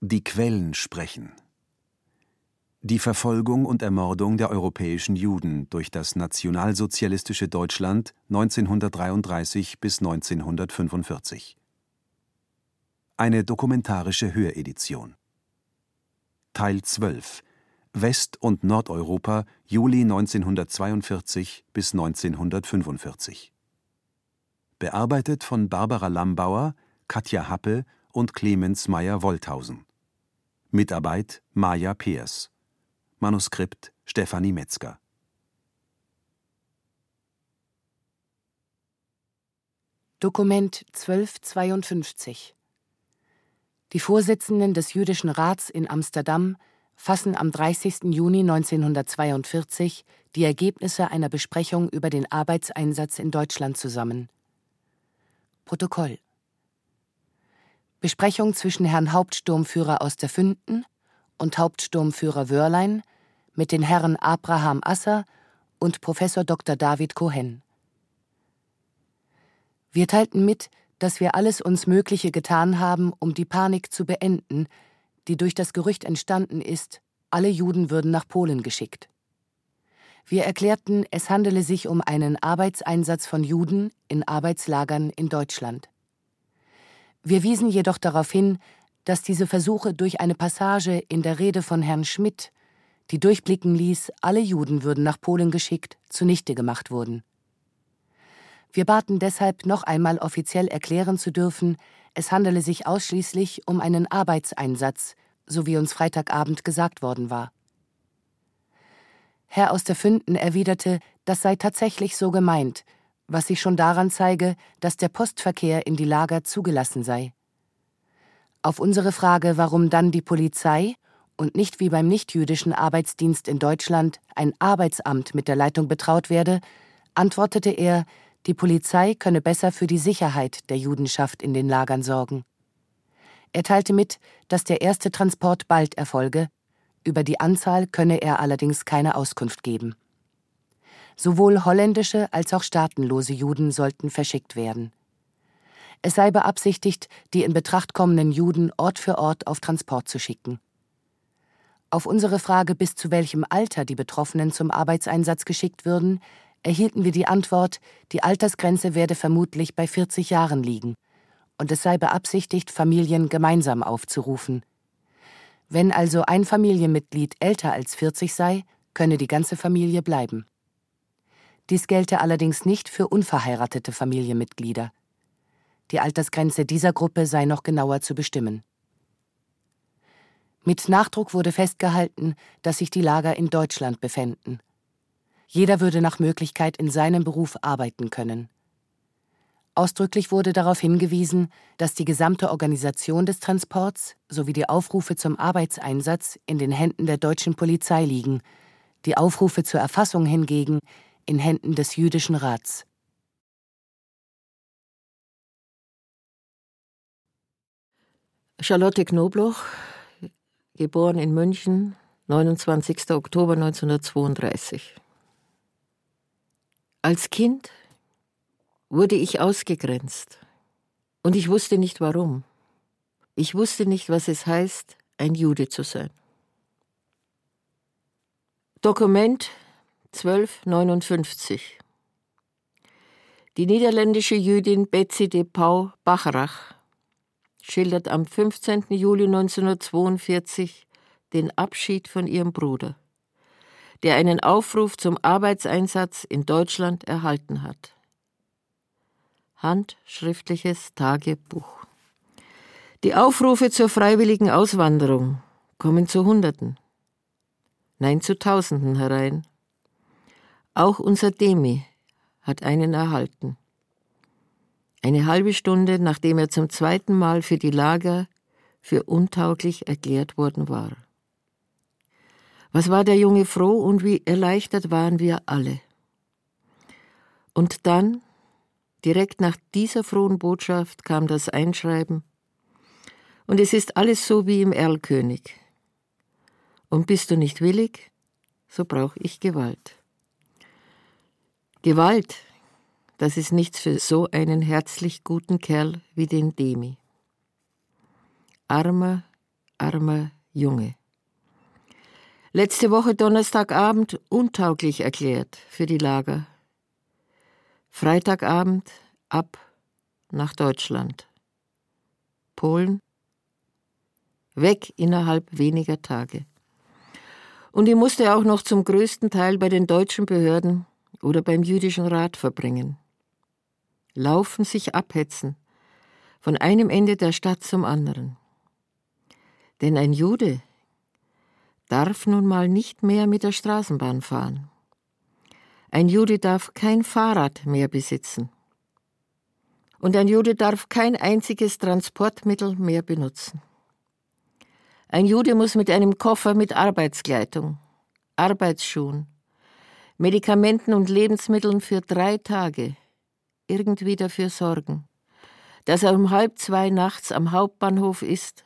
Die Quellen sprechen. Die Verfolgung und Ermordung der europäischen Juden durch das nationalsozialistische Deutschland 1933 bis 1945. Eine dokumentarische Höredition. Teil 12 West- und Nordeuropa Juli 1942 bis 1945. Bearbeitet von Barbara Lambauer, Katja Happe und Clemens Meyer-Wolthausen. Mitarbeit Maja Peers. Manuskript Stefanie Metzger. Dokument 1252 Die Vorsitzenden des Jüdischen Rats in Amsterdam fassen am 30. Juni 1942 die Ergebnisse einer Besprechung über den Arbeitseinsatz in Deutschland zusammen. Protokoll Besprechung zwischen Herrn Hauptsturmführer aus der Fünden und Hauptsturmführer Wörlein mit den Herren Abraham Asser und Professor Dr. David Cohen. Wir teilten mit, dass wir alles uns Mögliche getan haben, um die Panik zu beenden, die durch das Gerücht entstanden ist, alle Juden würden nach Polen geschickt. Wir erklärten, es handele sich um einen Arbeitseinsatz von Juden in Arbeitslagern in Deutschland. Wir wiesen jedoch darauf hin, dass diese Versuche durch eine Passage in der Rede von Herrn Schmidt, die durchblicken ließ, alle Juden würden nach Polen geschickt, zunichte gemacht wurden. Wir baten deshalb noch einmal offiziell erklären zu dürfen, es handele sich ausschließlich um einen Arbeitseinsatz, so wie uns Freitagabend gesagt worden war. Herr aus der Fünden erwiderte, das sei tatsächlich so gemeint, was sich schon daran zeige, dass der Postverkehr in die Lager zugelassen sei. Auf unsere Frage, warum dann die Polizei und nicht wie beim nichtjüdischen Arbeitsdienst in Deutschland ein Arbeitsamt mit der Leitung betraut werde, antwortete er, die Polizei könne besser für die Sicherheit der Judenschaft in den Lagern sorgen. Er teilte mit, dass der erste Transport bald erfolge, über die Anzahl könne er allerdings keine Auskunft geben. Sowohl holländische als auch staatenlose Juden sollten verschickt werden. Es sei beabsichtigt, die in Betracht kommenden Juden Ort für Ort auf Transport zu schicken. Auf unsere Frage, bis zu welchem Alter die Betroffenen zum Arbeitseinsatz geschickt würden, erhielten wir die Antwort, die Altersgrenze werde vermutlich bei 40 Jahren liegen, und es sei beabsichtigt, Familien gemeinsam aufzurufen. Wenn also ein Familienmitglied älter als 40 sei, könne die ganze Familie bleiben. Dies gelte allerdings nicht für unverheiratete Familienmitglieder. Die Altersgrenze dieser Gruppe sei noch genauer zu bestimmen. Mit Nachdruck wurde festgehalten, dass sich die Lager in Deutschland befänden. Jeder würde nach Möglichkeit in seinem Beruf arbeiten können. Ausdrücklich wurde darauf hingewiesen, dass die gesamte Organisation des Transports sowie die Aufrufe zum Arbeitseinsatz in den Händen der deutschen Polizei liegen, die Aufrufe zur Erfassung hingegen in Händen des jüdischen Rats. Charlotte Knobloch, geboren in München, 29. Oktober 1932. Als Kind wurde ich ausgegrenzt und ich wusste nicht warum. Ich wusste nicht, was es heißt, ein Jude zu sein. Dokument 1259 Die niederländische Jüdin Betsy de Pau Bacharach schildert am 15. Juli 1942 den Abschied von ihrem Bruder, der einen Aufruf zum Arbeitseinsatz in Deutschland erhalten hat. Handschriftliches Tagebuch. Die Aufrufe zur freiwilligen Auswanderung kommen zu Hunderten, nein zu Tausenden herein. Auch unser Demi hat einen erhalten eine halbe Stunde nachdem er zum zweiten Mal für die Lager für untauglich erklärt worden war. Was war der Junge froh und wie erleichtert waren wir alle. Und dann, direkt nach dieser frohen Botschaft, kam das Einschreiben, und es ist alles so wie im Erlkönig. Und bist du nicht willig, so brauche ich Gewalt. Gewalt, das ist nichts für so einen herzlich guten Kerl wie den Demi. Armer, armer Junge. Letzte Woche Donnerstagabend untauglich erklärt für die Lager. Freitagabend ab nach Deutschland. Polen weg innerhalb weniger Tage. Und ich musste auch noch zum größten Teil bei den deutschen Behörden oder beim jüdischen Rat verbringen. Laufen sich abhetzen, von einem Ende der Stadt zum anderen. Denn ein Jude darf nun mal nicht mehr mit der Straßenbahn fahren. Ein Jude darf kein Fahrrad mehr besitzen. Und ein Jude darf kein einziges Transportmittel mehr benutzen. Ein Jude muss mit einem Koffer mit Arbeitskleidung, Arbeitsschuhen, Medikamenten und Lebensmitteln für drei Tage irgendwie dafür sorgen, dass er um halb zwei nachts am Hauptbahnhof ist,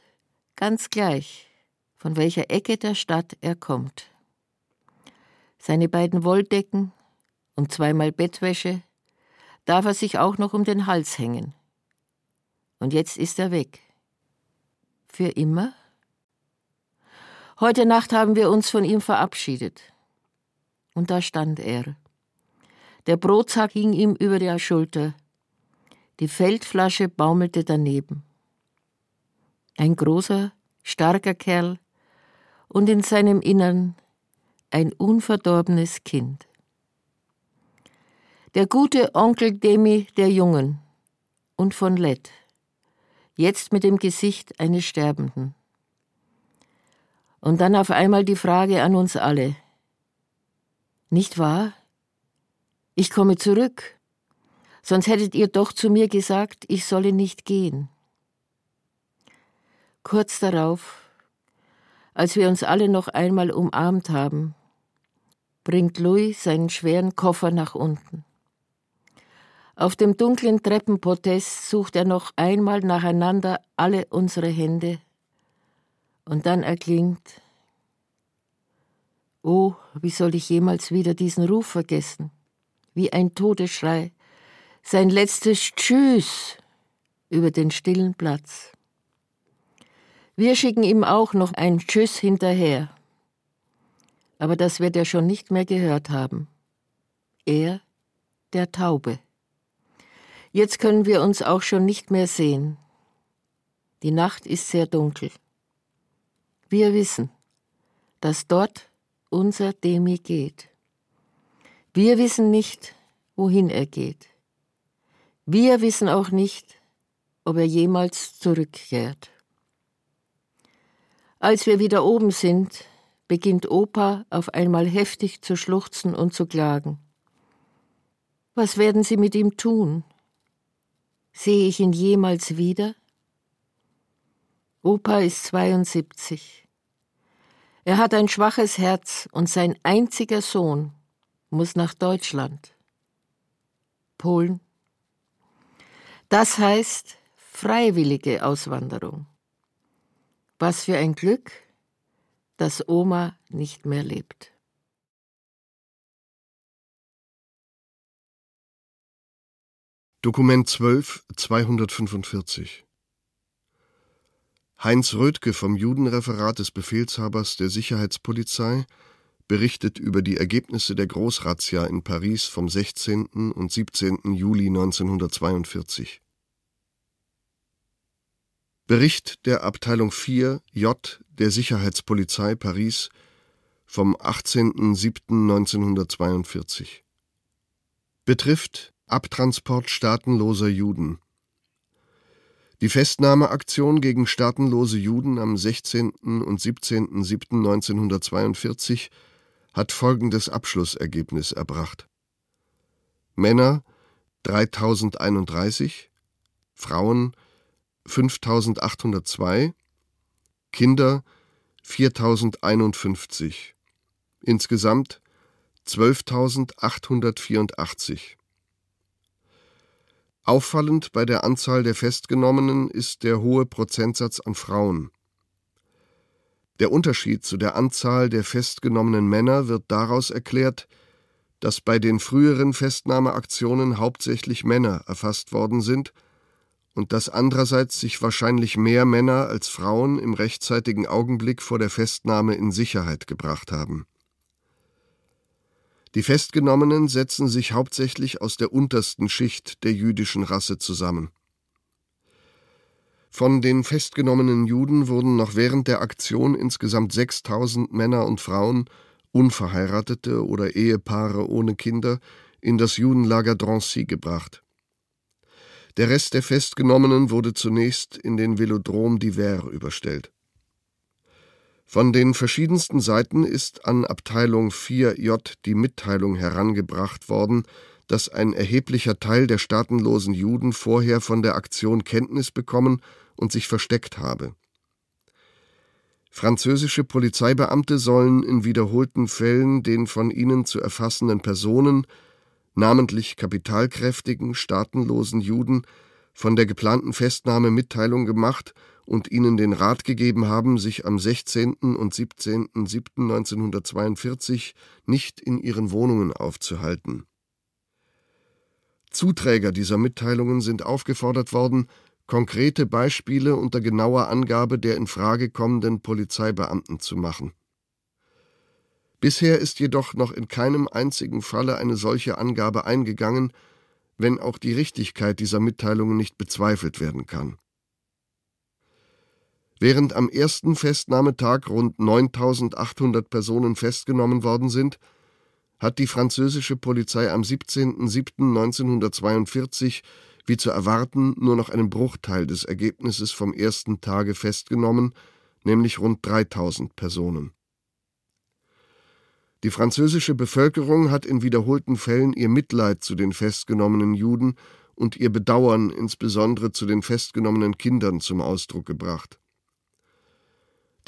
ganz gleich, von welcher Ecke der Stadt er kommt. Seine beiden Wolldecken und zweimal Bettwäsche darf er sich auch noch um den Hals hängen. Und jetzt ist er weg. Für immer? Heute Nacht haben wir uns von ihm verabschiedet. Und da stand er. Der Brotsack hing ihm über der Schulter. Die Feldflasche baumelte daneben. Ein großer, starker Kerl und in seinem Innern ein unverdorbenes Kind. Der gute Onkel Demi der Jungen und von Lett, jetzt mit dem Gesicht eines Sterbenden. Und dann auf einmal die Frage an uns alle. Nicht wahr? Ich komme zurück. Sonst hättet ihr doch zu mir gesagt, ich solle nicht gehen. Kurz darauf, als wir uns alle noch einmal umarmt haben, bringt Louis seinen schweren Koffer nach unten. Auf dem dunklen Treppenpodest sucht er noch einmal nacheinander alle unsere Hände und dann erklingt, oh, wie soll ich jemals wieder diesen Ruf vergessen? Wie ein Todesschrei, sein letztes Tschüss über den stillen Platz. Wir schicken ihm auch noch ein Tschüss hinterher. Aber das wird er schon nicht mehr gehört haben. Er, der Taube. Jetzt können wir uns auch schon nicht mehr sehen. Die Nacht ist sehr dunkel. Wir wissen, dass dort unser Demi geht. Wir wissen nicht, wohin er geht. Wir wissen auch nicht, ob er jemals zurückkehrt. Als wir wieder oben sind, beginnt Opa auf einmal heftig zu schluchzen und zu klagen. Was werden Sie mit ihm tun? Sehe ich ihn jemals wieder? Opa ist 72. Er hat ein schwaches Herz und sein einziger Sohn muss nach Deutschland. Polen. Das heißt freiwillige Auswanderung. Was für ein Glück, dass Oma nicht mehr lebt. Dokument 12, 245 Heinz Rödke vom Judenreferat des Befehlshabers der Sicherheitspolizei berichtet über die Ergebnisse der Großrazzia in Paris vom 16. und 17. Juli 1942. Bericht der Abteilung 4 J der Sicherheitspolizei Paris vom 18.07.1942 betrifft Abtransport staatenloser Juden die Festnahmeaktion gegen staatenlose Juden am 16. und 17.07.1942 hat folgendes Abschlussergebnis erbracht: Männer 3031, Frauen 5802, Kinder 4051, insgesamt 12.884. Auffallend bei der Anzahl der Festgenommenen ist der hohe Prozentsatz an Frauen. Der Unterschied zu der Anzahl der festgenommenen Männer wird daraus erklärt, dass bei den früheren Festnahmeaktionen hauptsächlich Männer erfasst worden sind und dass andererseits sich wahrscheinlich mehr Männer als Frauen im rechtzeitigen Augenblick vor der Festnahme in Sicherheit gebracht haben. Die Festgenommenen setzen sich hauptsächlich aus der untersten Schicht der jüdischen Rasse zusammen. Von den festgenommenen Juden wurden noch während der Aktion insgesamt 6000 Männer und Frauen, Unverheiratete oder Ehepaare ohne Kinder, in das Judenlager Drancy gebracht. Der Rest der Festgenommenen wurde zunächst in den Velodrom d'Hiver überstellt. Von den verschiedensten Seiten ist an Abteilung 4J die Mitteilung herangebracht worden, dass ein erheblicher Teil der staatenlosen Juden vorher von der Aktion Kenntnis bekommen und sich versteckt habe. Französische Polizeibeamte sollen in wiederholten Fällen den von ihnen zu erfassenden Personen, namentlich kapitalkräftigen, staatenlosen Juden, von der geplanten Festnahme Mitteilung gemacht und ihnen den Rat gegeben haben, sich am 16. und 17.07.1942 nicht in ihren Wohnungen aufzuhalten. Zuträger dieser Mitteilungen sind aufgefordert worden, konkrete Beispiele unter genauer Angabe der in Frage kommenden Polizeibeamten zu machen. Bisher ist jedoch noch in keinem einzigen Falle eine solche Angabe eingegangen, wenn auch die Richtigkeit dieser Mitteilungen nicht bezweifelt werden kann. Während am ersten Festnahmetag rund 9800 Personen festgenommen worden sind, hat die französische Polizei am 17.07.1942 wie zu erwarten nur noch einen Bruchteil des Ergebnisses vom ersten Tage festgenommen, nämlich rund 3000 Personen. Die französische Bevölkerung hat in wiederholten Fällen ihr Mitleid zu den festgenommenen Juden und ihr Bedauern insbesondere zu den festgenommenen Kindern zum Ausdruck gebracht.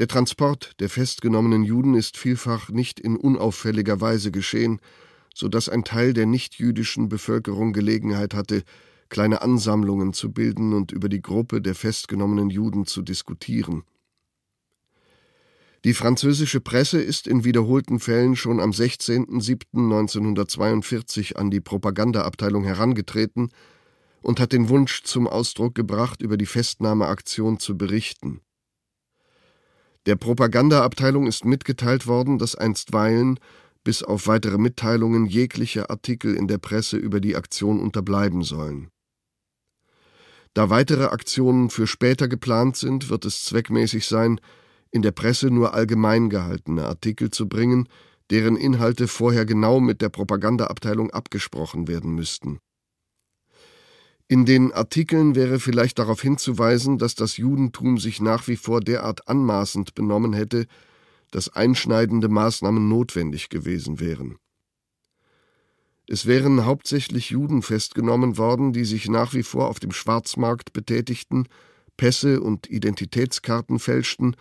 Der Transport der festgenommenen Juden ist vielfach nicht in unauffälliger Weise geschehen, so dass ein Teil der nichtjüdischen Bevölkerung Gelegenheit hatte, kleine Ansammlungen zu bilden und über die Gruppe der festgenommenen Juden zu diskutieren. Die französische Presse ist in wiederholten Fällen schon am 16.07.1942 an die Propagandaabteilung herangetreten und hat den Wunsch zum Ausdruck gebracht, über die Festnahmeaktion zu berichten. Der Propagandaabteilung ist mitgeteilt worden, dass einstweilen bis auf weitere Mitteilungen jegliche Artikel in der Presse über die Aktion unterbleiben sollen. Da weitere Aktionen für später geplant sind, wird es zweckmäßig sein, in der Presse nur allgemein gehaltene Artikel zu bringen, deren Inhalte vorher genau mit der Propagandaabteilung abgesprochen werden müssten. In den Artikeln wäre vielleicht darauf hinzuweisen, dass das Judentum sich nach wie vor derart anmaßend benommen hätte, dass einschneidende Maßnahmen notwendig gewesen wären. Es wären hauptsächlich Juden festgenommen worden, die sich nach wie vor auf dem Schwarzmarkt betätigten, Pässe und Identitätskarten fälschten,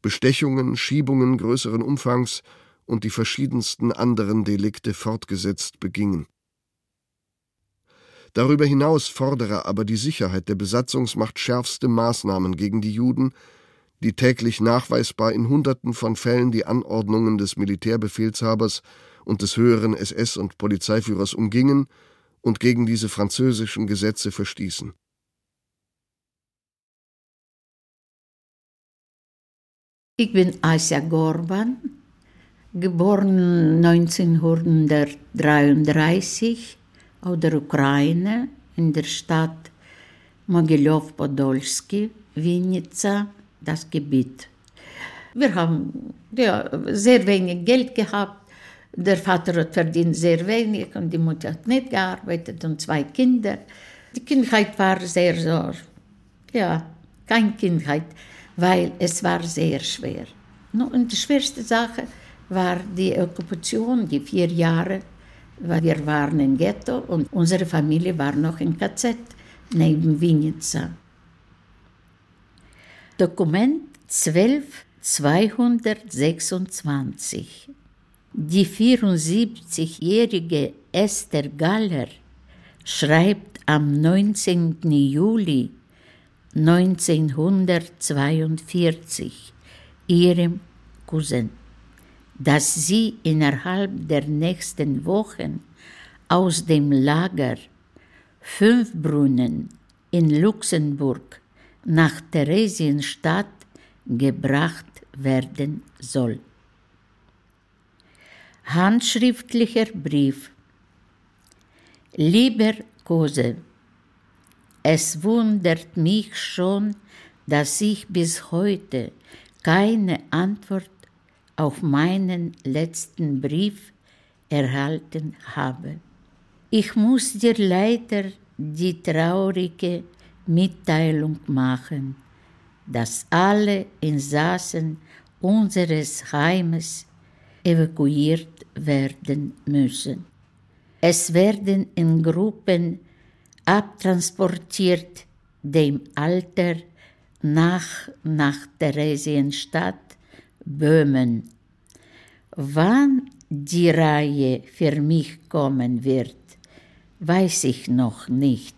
Bestechungen, Schiebungen größeren Umfangs und die verschiedensten anderen Delikte fortgesetzt begingen. Darüber hinaus fordere aber die Sicherheit der Besatzungsmacht schärfste Maßnahmen gegen die Juden, die täglich nachweisbar in Hunderten von Fällen die Anordnungen des Militärbefehlshabers und des höheren SS- und Polizeiführers umgingen und gegen diese französischen Gesetze verstießen. Ich bin Asja Gorban, geboren 1933 aus der Ukraine in der Stadt Mogiljow-Podolsky, Vinica, das Gebiet. Wir haben ja, sehr wenig Geld gehabt der Vater hat verdient sehr wenig und die Mutter hat nicht gearbeitet und zwei Kinder. Die Kindheit war sehr so, ja, keine Kindheit, weil es war sehr schwer. Und die schwerste Sache war die Okkupation, die vier Jahre, weil wir waren im Ghetto und unsere Familie war noch in KZ neben Vinica. Dokument 12226 die 74-jährige Esther Galler schreibt am 19. Juli 1942 ihrem Cousin, dass sie innerhalb der nächsten Wochen aus dem Lager fünf Brunnen in Luxemburg nach Theresienstadt gebracht werden soll. Handschriftlicher Brief Lieber Kose, es wundert mich schon, dass ich bis heute keine Antwort auf meinen letzten Brief erhalten habe. Ich muss dir leider die traurige Mitteilung machen, dass alle Insassen unseres Heimes evakuiert werden müssen. Es werden in Gruppen abtransportiert dem Alter nach nach Theresienstadt Böhmen. Wann die Reihe für mich kommen wird, weiß ich noch nicht.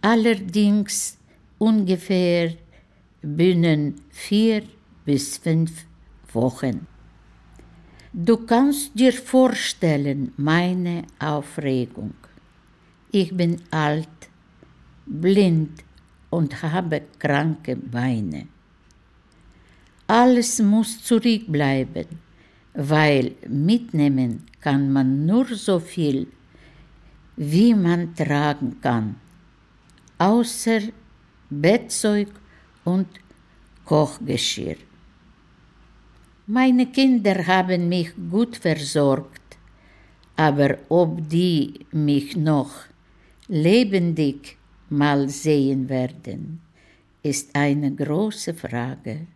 Allerdings ungefähr binnen vier bis fünf Wochen. Du kannst dir vorstellen meine Aufregung. Ich bin alt, blind und habe kranke Beine. Alles muss zurückbleiben, weil mitnehmen kann man nur so viel, wie man tragen kann, außer Bettzeug und Kochgeschirr. Meine Kinder haben mich gut versorgt, aber ob die mich noch lebendig mal sehen werden, ist eine große Frage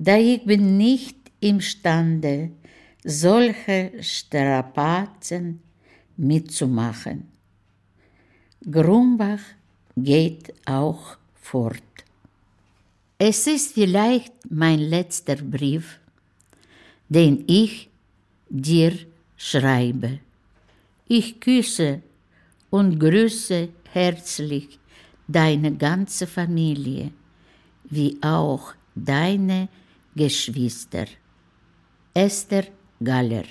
da ich bin nicht imstande, solche Strapazen mitzumachen. Grumbach geht auch fort. Es ist vielleicht mein letzter Brief, den ich dir schreibe. Ich küsse und grüße herzlich deine ganze Familie, wie auch deine Geschwister. Esther Galler.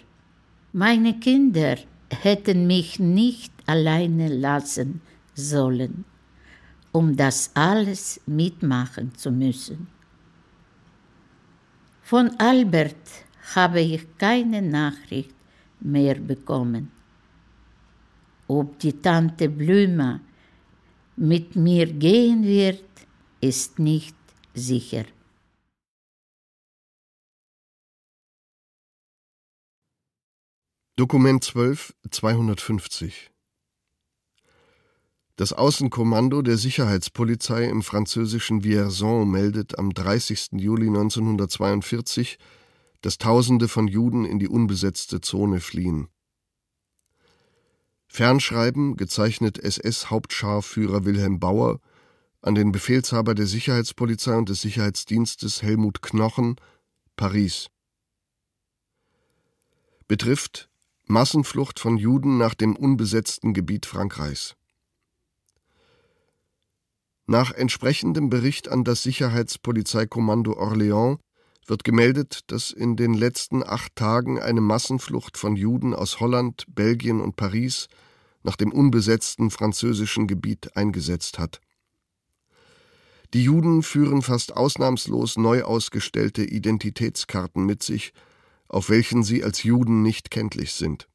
Meine Kinder hätten mich nicht alleine lassen sollen, um das alles mitmachen zu müssen. Von Albert habe ich keine Nachricht mehr bekommen. Ob die Tante Blüma mit mir gehen wird, ist nicht sicher. Dokument 12, 250 Das Außenkommando der Sicherheitspolizei im französischen Vierzon meldet am 30. Juli 1942, dass Tausende von Juden in die unbesetzte Zone fliehen. Fernschreiben, gezeichnet SS-Hauptscharführer Wilhelm Bauer, an den Befehlshaber der Sicherheitspolizei und des Sicherheitsdienstes Helmut Knochen, Paris. Betrifft Massenflucht von Juden nach dem unbesetzten Gebiet Frankreichs. Nach entsprechendem Bericht an das Sicherheitspolizeikommando Orléans wird gemeldet, dass in den letzten acht Tagen eine Massenflucht von Juden aus Holland, Belgien und Paris nach dem unbesetzten französischen Gebiet eingesetzt hat. Die Juden führen fast ausnahmslos neu ausgestellte Identitätskarten mit sich, auf welchen sie als Juden nicht kenntlich sind.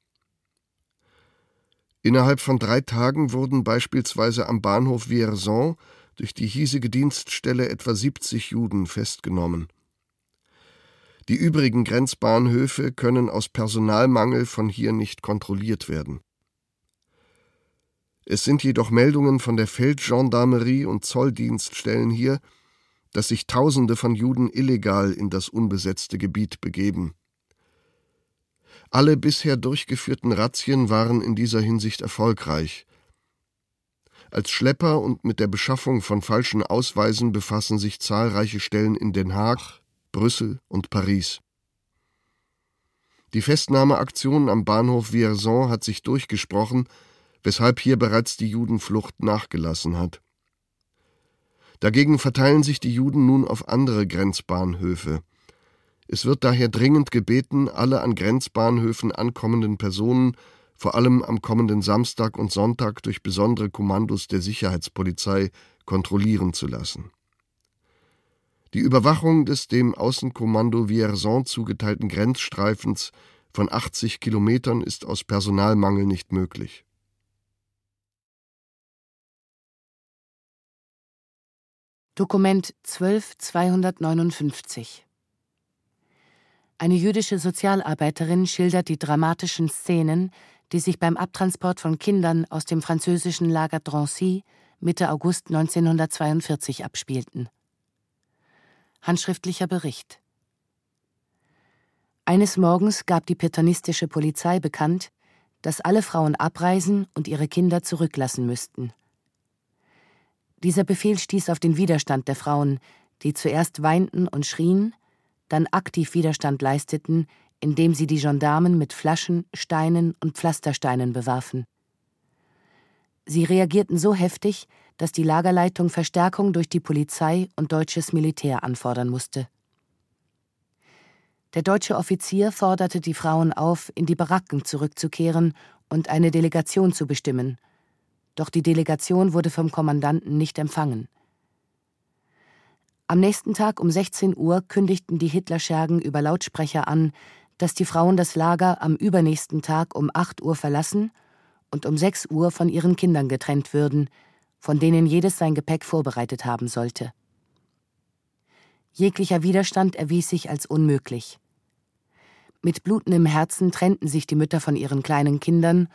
Innerhalb von drei Tagen wurden beispielsweise am Bahnhof Vierzon durch die hiesige Dienststelle etwa 70 Juden festgenommen. Die übrigen Grenzbahnhöfe können aus Personalmangel von hier nicht kontrolliert werden. Es sind jedoch Meldungen von der Feldgendarmerie und Zolldienststellen hier, dass sich Tausende von Juden illegal in das unbesetzte Gebiet begeben. Alle bisher durchgeführten Razzien waren in dieser Hinsicht erfolgreich. Als Schlepper und mit der Beschaffung von falschen Ausweisen befassen sich zahlreiche Stellen in Den Haag, Brüssel und Paris. Die Festnahmeaktion am Bahnhof Vierzon hat sich durchgesprochen, weshalb hier bereits die Judenflucht nachgelassen hat. Dagegen verteilen sich die Juden nun auf andere Grenzbahnhöfe. Es wird daher dringend gebeten, alle an Grenzbahnhöfen ankommenden Personen vor allem am kommenden Samstag und Sonntag durch besondere Kommandos der Sicherheitspolizei kontrollieren zu lassen. Die Überwachung des dem Außenkommando Vierzon zugeteilten Grenzstreifens von 80 Kilometern ist aus Personalmangel nicht möglich. Dokument 12259 Eine jüdische Sozialarbeiterin schildert die dramatischen Szenen, die sich beim Abtransport von Kindern aus dem französischen Lager Drancy Mitte August 1942 abspielten. Handschriftlicher Bericht Eines Morgens gab die petanistische Polizei bekannt, dass alle Frauen abreisen und ihre Kinder zurücklassen müssten. Dieser Befehl stieß auf den Widerstand der Frauen, die zuerst weinten und schrien, dann aktiv Widerstand leisteten, indem sie die Gendarmen mit Flaschen, Steinen und Pflastersteinen bewarfen. Sie reagierten so heftig, dass die Lagerleitung Verstärkung durch die Polizei und deutsches Militär anfordern musste. Der deutsche Offizier forderte die Frauen auf, in die Baracken zurückzukehren und eine Delegation zu bestimmen – doch die Delegation wurde vom Kommandanten nicht empfangen. Am nächsten Tag um 16 Uhr kündigten die Hitlerschergen über Lautsprecher an, dass die Frauen das Lager am übernächsten Tag um 8 Uhr verlassen und um 6 Uhr von ihren Kindern getrennt würden, von denen jedes sein Gepäck vorbereitet haben sollte. Jeglicher Widerstand erwies sich als unmöglich. Mit blutendem Herzen trennten sich die Mütter von ihren kleinen Kindern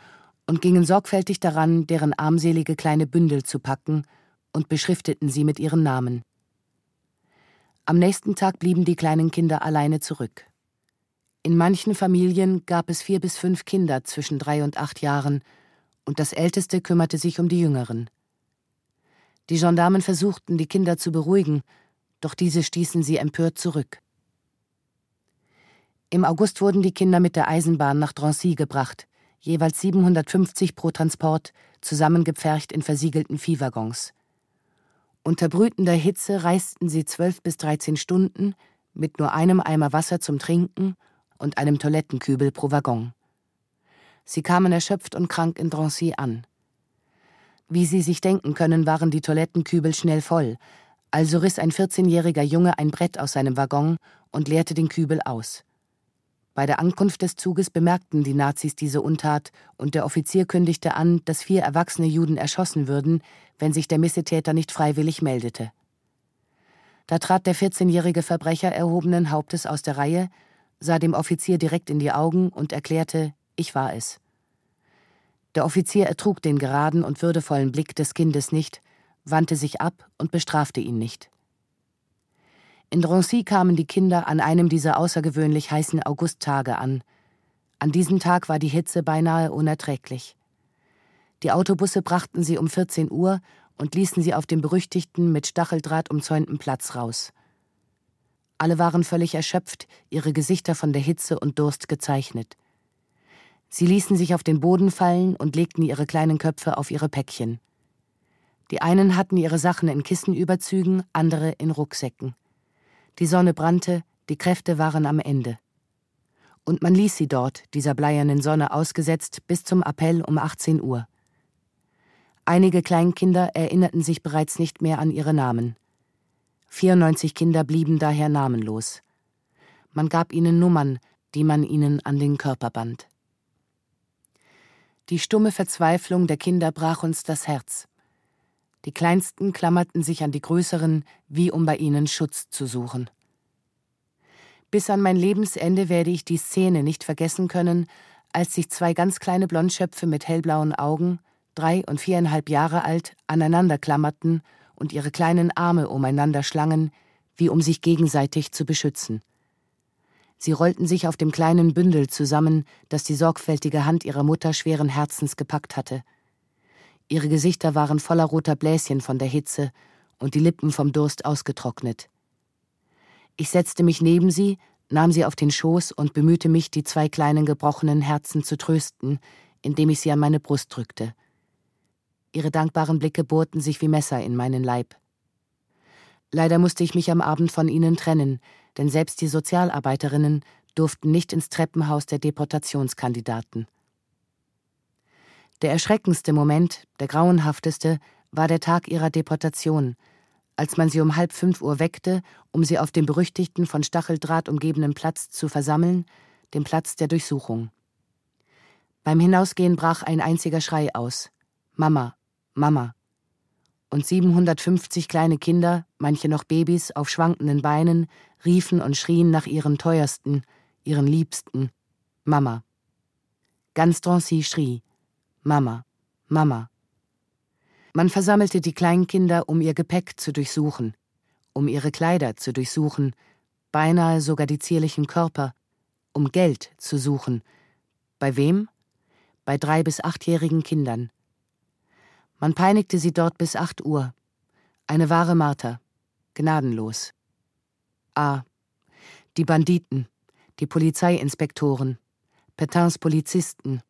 und gingen sorgfältig daran, deren armselige kleine Bündel zu packen und beschrifteten sie mit ihren Namen. Am nächsten Tag blieben die kleinen Kinder alleine zurück. In manchen Familien gab es vier bis fünf Kinder zwischen drei und acht Jahren, und das Älteste kümmerte sich um die Jüngeren. Die Gendarmen versuchten, die Kinder zu beruhigen, doch diese stießen sie empört zurück. Im August wurden die Kinder mit der Eisenbahn nach Drancy gebracht, jeweils 750 pro Transport, zusammengepfercht in versiegelten Viehwaggons. Unter brütender Hitze reisten sie zwölf bis dreizehn Stunden mit nur einem Eimer Wasser zum Trinken und einem Toilettenkübel pro Waggon. Sie kamen erschöpft und krank in Drancy an. Wie Sie sich denken können, waren die Toilettenkübel schnell voll, also riss ein 14-jähriger Junge ein Brett aus seinem Waggon und leerte den Kübel aus. Bei der Ankunft des Zuges bemerkten die Nazis diese Untat und der Offizier kündigte an, dass vier erwachsene Juden erschossen würden, wenn sich der Missetäter nicht freiwillig meldete. Da trat der 14-jährige Verbrecher erhobenen Hauptes aus der Reihe, sah dem Offizier direkt in die Augen und erklärte, ich war es. Der Offizier ertrug den geraden und würdevollen Blick des Kindes nicht, wandte sich ab und bestrafte ihn nicht. In Drancy kamen die Kinder an einem dieser außergewöhnlich heißen Augusttage an. An diesem Tag war die Hitze beinahe unerträglich. Die Autobusse brachten sie um 14 Uhr und ließen sie auf dem berüchtigten, mit Stacheldraht umzäunten Platz raus. Alle waren völlig erschöpft, ihre Gesichter von der Hitze und Durst gezeichnet. Sie ließen sich auf den Boden fallen und legten ihre kleinen Köpfe auf ihre Päckchen. Die einen hatten ihre Sachen in Kissenüberzügen, andere in Rucksäcken. Die Sonne brannte, die Kräfte waren am Ende. Und man ließ sie dort, dieser bleiernen Sonne ausgesetzt, bis zum Appell um 18 Uhr. Einige Kleinkinder erinnerten sich bereits nicht mehr an ihre Namen. 94 Kinder blieben daher namenlos. Man gab ihnen Nummern, die man ihnen an den Körper band. Die stumme Verzweiflung der Kinder brach uns das Herz. Die Kleinsten klammerten sich an die Größeren, wie um bei ihnen Schutz zu suchen. Bis an mein Lebensende werde ich die Szene nicht vergessen können, als sich zwei ganz kleine Blondschöpfe mit hellblauen Augen, drei und viereinhalb Jahre alt, aneinander klammerten und ihre kleinen Arme umeinander schlangen, wie um sich gegenseitig zu beschützen. Sie rollten sich auf dem kleinen Bündel zusammen, das die sorgfältige Hand ihrer Mutter schweren Herzens gepackt hatte – Ihre Gesichter waren voller roter Bläschen von der Hitze und die Lippen vom Durst ausgetrocknet. Ich setzte mich neben sie, nahm sie auf den Schoß und bemühte mich, die zwei kleinen gebrochenen Herzen zu trösten, indem ich sie an meine Brust drückte. Ihre dankbaren Blicke bohrten sich wie Messer in meinen Leib. Leider musste ich mich am Abend von ihnen trennen, denn selbst die Sozialarbeiterinnen durften nicht ins Treppenhaus der Deportationskandidaten. Der erschreckendste Moment, der grauenhafteste, war der Tag ihrer Deportation, als man sie um halb fünf Uhr weckte, um sie auf dem berüchtigten von Stacheldraht umgebenen Platz zu versammeln, dem Platz der Durchsuchung. Beim Hinausgehen brach ein einziger Schrei aus. Mama, Mama. Und 750 kleine Kinder, manche noch Babys auf schwankenden Beinen, riefen und schrien nach ihren teuersten, ihren Liebsten. Mama. Ganz Drancy schrie. Mama, Mama. Man versammelte die Kleinkinder, um ihr Gepäck zu durchsuchen, um ihre Kleider zu durchsuchen, beinahe sogar die zierlichen Körper, um Geld zu suchen. Bei wem? Bei drei- bis achtjährigen Kindern. Man peinigte sie dort bis acht Uhr. Eine wahre Marter. Gnadenlos. A. Die Banditen, die Polizeiinspektoren, Petins Polizisten.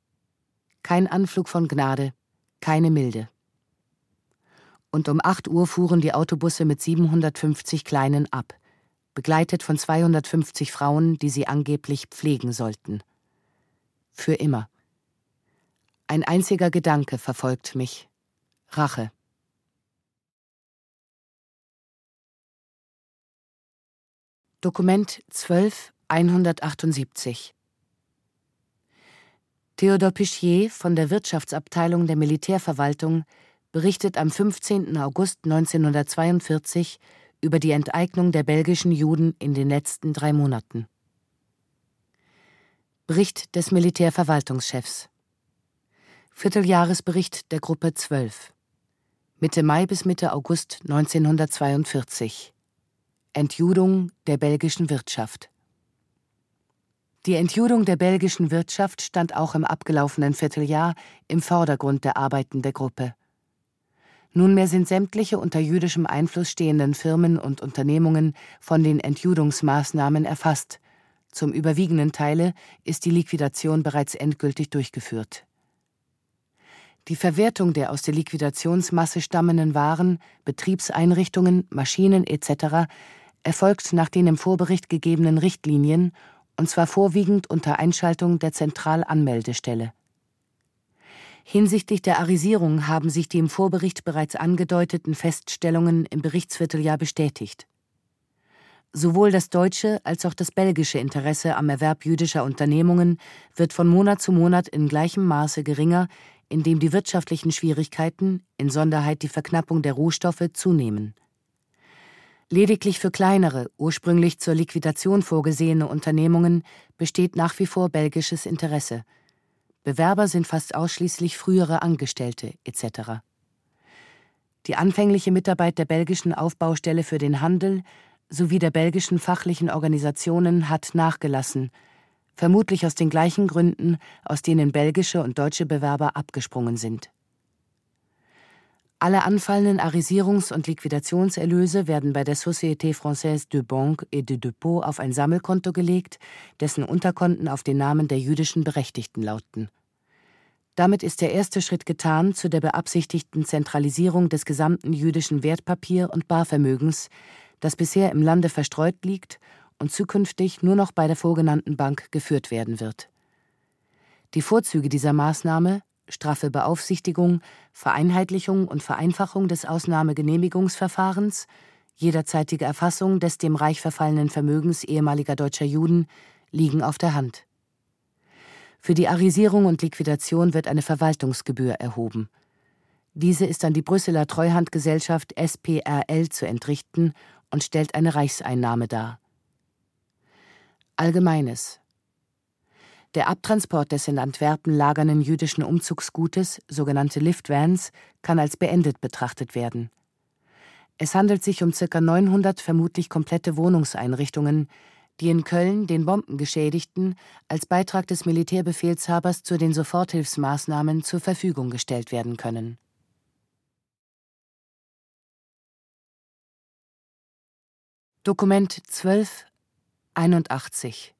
Kein Anflug von Gnade, keine Milde. Und um acht Uhr fuhren die Autobusse mit 750 Kleinen ab, begleitet von 250 Frauen, die sie angeblich pflegen sollten. Für immer. Ein einziger Gedanke verfolgt mich. Rache. Dokument 12 178 Theodor Pichier von der Wirtschaftsabteilung der Militärverwaltung berichtet am 15. August 1942 über die Enteignung der belgischen Juden in den letzten drei Monaten. Bericht des Militärverwaltungschefs Vierteljahresbericht der Gruppe 12 Mitte Mai bis Mitte August 1942 Entjudung der belgischen Wirtschaft Die Entjudung der belgischen Wirtschaft stand auch im abgelaufenen Vierteljahr im Vordergrund der Arbeiten der Gruppe. Nunmehr sind sämtliche unter jüdischem Einfluss stehenden Firmen und Unternehmungen von den Entjudungsmaßnahmen erfasst. Zum überwiegenden Teile ist die Liquidation bereits endgültig durchgeführt. Die Verwertung der aus der Liquidationsmasse stammenden Waren, Betriebseinrichtungen, Maschinen etc. erfolgt nach den im Vorbericht gegebenen Richtlinien, und zwar vorwiegend unter Einschaltung der Zentralanmeldestelle. Hinsichtlich der Arisierung haben sich die im Vorbericht bereits angedeuteten Feststellungen im Berichtsvierteljahr bestätigt. Sowohl das deutsche als auch das belgische Interesse am Erwerb jüdischer Unternehmungen wird von Monat zu Monat in gleichem Maße geringer, indem die wirtschaftlichen Schwierigkeiten, insonderheit die Verknappung der Rohstoffe, zunehmen. Lediglich für kleinere, ursprünglich zur Liquidation vorgesehene Unternehmungen besteht nach wie vor belgisches Interesse. Bewerber sind fast ausschließlich frühere Angestellte etc. Die anfängliche Mitarbeit der belgischen Aufbaustelle für den Handel sowie der belgischen fachlichen Organisationen hat nachgelassen – vermutlich aus den gleichen Gründen, aus denen belgische und deutsche Bewerber abgesprungen sind. Alle anfallenden Arisierungs- und Liquidationserlöse werden bei der Société Française de Banque et de Depot auf ein Sammelkonto gelegt, dessen Unterkonten auf den Namen der jüdischen Berechtigten lauten. Damit ist der erste Schritt getan zu der beabsichtigten Zentralisierung des gesamten jüdischen Wertpapier- und Barvermögens, das bisher im Lande verstreut liegt und zukünftig nur noch bei der vorgenannten Bank geführt werden wird. Die Vorzüge dieser Maßnahme straffe Beaufsichtigung, Vereinheitlichung und Vereinfachung des Ausnahmegenehmigungsverfahrens, jederzeitige Erfassung des dem Reich verfallenen Vermögens ehemaliger deutscher Juden liegen auf der Hand. Für die Arisierung und Liquidation wird eine Verwaltungsgebühr erhoben. Diese ist an die Brüsseler Treuhandgesellschaft SPRL zu entrichten und stellt eine Reichseinnahme dar. Allgemeines. Der Abtransport des in Antwerpen lagernden jüdischen Umzugsgutes, sogenannte Liftvans, kann als beendet betrachtet werden. Es handelt sich um ca. 900 vermutlich komplette Wohnungseinrichtungen, die in Köln den Bombengeschädigten als Beitrag des Militärbefehlshabers zu den Soforthilfsmaßnahmen zur Verfügung gestellt werden können. Dokument 12 81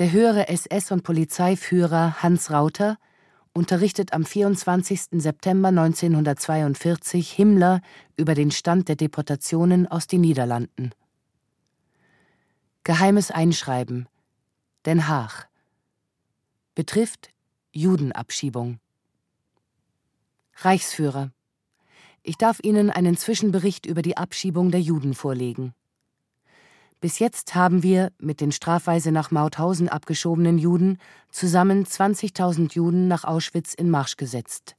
Der höhere SS- und Polizeiführer Hans Rauter unterrichtet am 24. September 1942 Himmler über den Stand der Deportationen aus den Niederlanden. Geheimes Einschreiben Den Haag betrifft Judenabschiebung. Reichsführer. Ich darf Ihnen einen Zwischenbericht über die Abschiebung der Juden vorlegen. Bis jetzt haben wir mit den strafweise nach Mauthausen abgeschobenen Juden zusammen 20.000 Juden nach Auschwitz in Marsch gesetzt.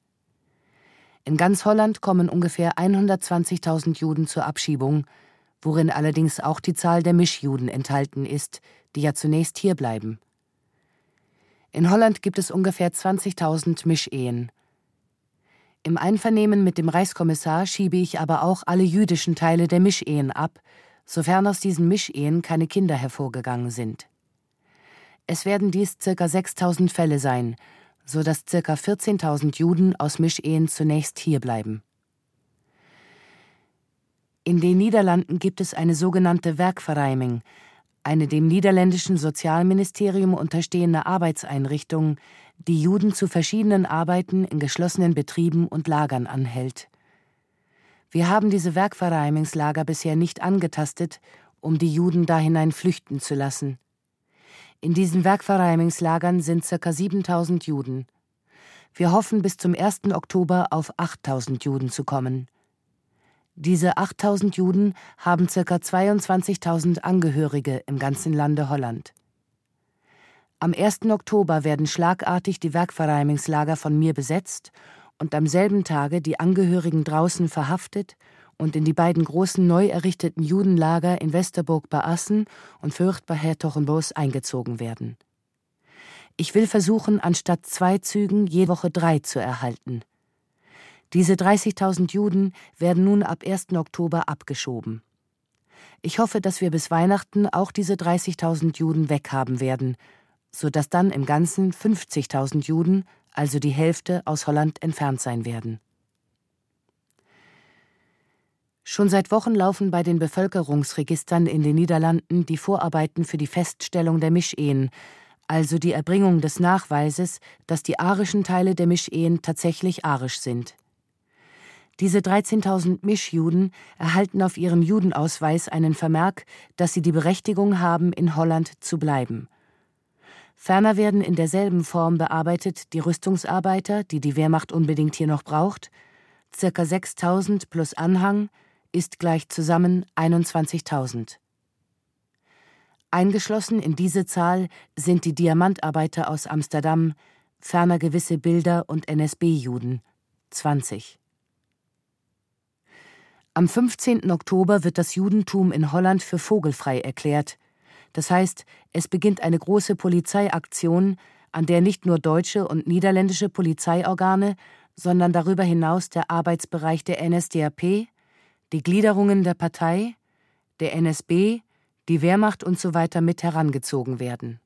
In ganz Holland kommen ungefähr 120.000 Juden zur Abschiebung, worin allerdings auch die Zahl der Mischjuden enthalten ist, die ja zunächst hier bleiben. In Holland gibt es ungefähr 20.000 Mischehen. Im Einvernehmen mit dem Reichskommissar schiebe ich aber auch alle jüdischen Teile der Mischehen ab, sofern aus diesen Mischehen keine Kinder hervorgegangen sind. Es werden dies ca. 6000 Fälle sein, so dass ca. 14.000 Juden aus Mischehen zunächst hierbleiben. In den Niederlanden gibt es eine sogenannte Werkvereiming, eine dem niederländischen Sozialministerium unterstehende Arbeitseinrichtung, die Juden zu verschiedenen Arbeiten in geschlossenen Betrieben und Lagern anhält. Wir haben diese Werkverreimingslager bisher nicht angetastet, um die Juden da hinein flüchten zu lassen. In diesen Werkverreimingslagern sind ca. 7000 Juden. Wir hoffen, bis zum 1. Oktober auf 8000 Juden zu kommen. Diese 8000 Juden haben ca. 22.000 Angehörige im ganzen Lande Holland. Am 1. Oktober werden schlagartig die Werkverreimingslager von mir besetzt und am selben Tage die Angehörigen draußen verhaftet und in die beiden großen neu errichteten Judenlager in Westerburg bei Assen und Fürth bei Hertogenbosch eingezogen werden. Ich will versuchen, anstatt zwei Zügen je Woche drei zu erhalten. Diese 30.000 Juden werden nun ab 1. Oktober abgeschoben. Ich hoffe, dass wir bis Weihnachten auch diese 30.000 Juden weghaben werden, so dass dann im Ganzen 50.000 Juden also die Hälfte aus Holland entfernt sein werden. Schon seit Wochen laufen bei den Bevölkerungsregistern in den Niederlanden die Vorarbeiten für die Feststellung der Mischehen, also die Erbringung des Nachweises, dass die arischen Teile der Mischehen tatsächlich arisch sind. Diese 13.000 Mischjuden erhalten auf ihrem Judenausweis einen Vermerk, dass sie die Berechtigung haben, in Holland zu bleiben. Ferner werden in derselben Form bearbeitet die Rüstungsarbeiter, die die Wehrmacht unbedingt hier noch braucht. Circa 6000 plus Anhang ist gleich zusammen 21.000. Eingeschlossen in diese Zahl sind die Diamantarbeiter aus Amsterdam, ferner gewisse Bilder und NSB-Juden 20. Am 15. Oktober wird das Judentum in Holland für vogelfrei erklärt. Das heißt, es beginnt eine große Polizeiaktion, an der nicht nur deutsche und niederländische Polizeiorgane, sondern darüber hinaus der Arbeitsbereich der NSDAP, die Gliederungen der Partei, der NSB, die Wehrmacht usw. So mit herangezogen werden.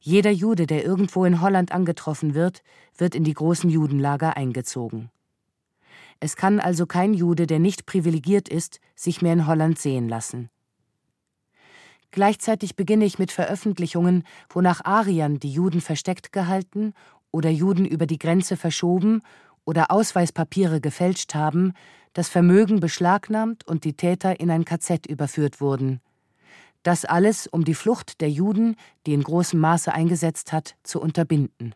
Jeder Jude, der irgendwo in Holland angetroffen wird, wird in die großen Judenlager eingezogen. Es kann also kein Jude, der nicht privilegiert ist, sich mehr in Holland sehen lassen. Gleichzeitig beginne ich mit Veröffentlichungen, wonach Ariern die Juden versteckt gehalten oder Juden über die Grenze verschoben oder Ausweispapiere gefälscht haben, das Vermögen beschlagnahmt und die Täter in ein KZ überführt wurden. Das alles, um die Flucht der Juden, die in großem Maße eingesetzt hat, zu unterbinden.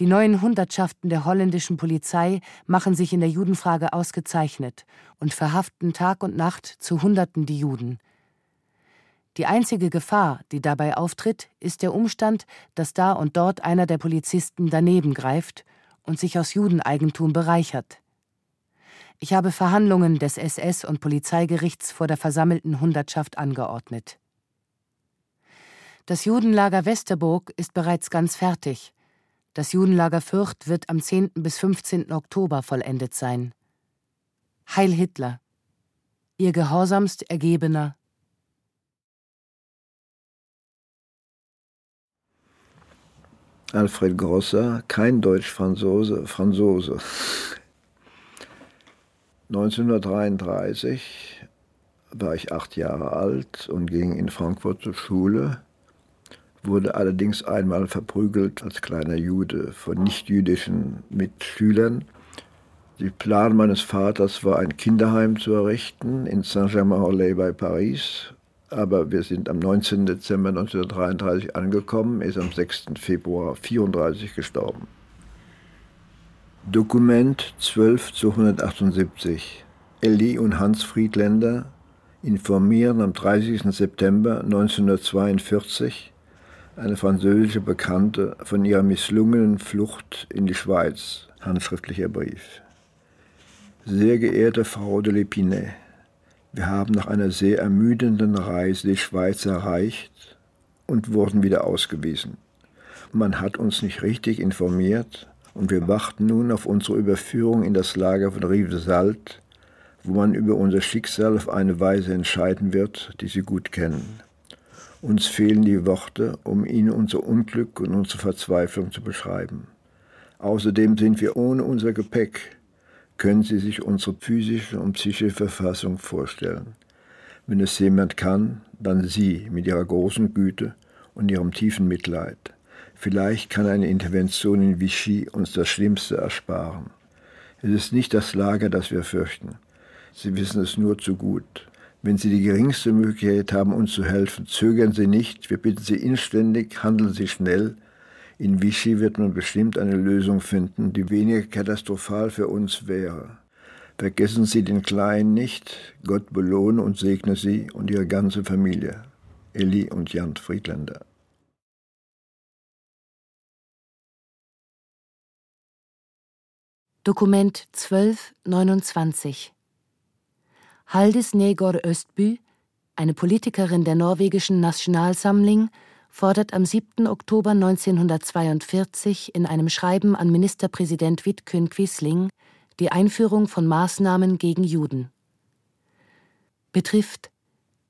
Die neuen Hundertschaften der holländischen Polizei machen sich in der Judenfrage ausgezeichnet und verhaften Tag und Nacht zu Hunderten die Juden. Die einzige Gefahr, die dabei auftritt, ist der Umstand, dass da und dort einer der Polizisten daneben greift und sich aus Judeneigentum bereichert. Ich habe Verhandlungen des SS und Polizeigerichts vor der versammelten Hundertschaft angeordnet. Das Judenlager Westerburg ist bereits ganz fertig. Das Judenlager Fürth wird am 10. bis 15. Oktober vollendet sein. Heil Hitler! Ihr gehorsamst ergebener Alfred Grosser, kein Deutsch-Franzose, Franzose. 1933 war ich acht Jahre alt und ging in Frankfurt zur Schule, wurde allerdings einmal verprügelt als kleiner Jude von nichtjüdischen Mitschülern. Der Plan meines Vaters war, ein Kinderheim zu errichten in Saint-Germain-en-Laye bei Paris, aber wir sind am 19. Dezember 1933 angekommen, ist am 6. Februar 1934 gestorben. Dokument 12 zu 178. Elli und Hans Friedländer informieren am 30. September 1942 eine französische Bekannte von ihrer misslungenen Flucht in die Schweiz. Handschriftlicher Brief. Sehr geehrte Frau de L'Épinay, wir haben nach einer sehr ermüdenden Reise die Schweiz erreicht und wurden wieder ausgewiesen. Man hat uns nicht richtig informiert und wir warten nun auf unsere Überführung in das Lager von Rivesaltes, wo man über unser Schicksal auf eine Weise entscheiden wird, die Sie gut kennen. Uns fehlen die Worte, um Ihnen unser Unglück und unsere Verzweiflung zu beschreiben. Außerdem sind wir ohne unser Gepäck können Sie sich unsere physische und psychische Verfassung vorstellen. Wenn es jemand kann, dann Sie mit Ihrer großen Güte und Ihrem tiefen Mitleid. Vielleicht kann eine Intervention in Vichy uns das Schlimmste ersparen. Es ist nicht das Lager, das wir fürchten. Sie wissen es nur zu gut. Wenn Sie die geringste Möglichkeit haben, uns zu helfen, zögern Sie nicht. Wir bitten Sie inständig, handeln Sie schnell. In Vichy wird man bestimmt eine Lösung finden, die weniger katastrophal für uns wäre. Vergessen Sie den Kleinen nicht. Gott belohne und segne Sie und Ihre ganze Familie. Elli und Jan Friedländer. Dokument 1229 Haldis Negor Östby, eine Politikerin der norwegischen Nationalsammlung, fordert am 7. Oktober 1942 in einem Schreiben an Ministerpräsident Vidkun Quisling die Einführung von Maßnahmen gegen Juden. Betrifft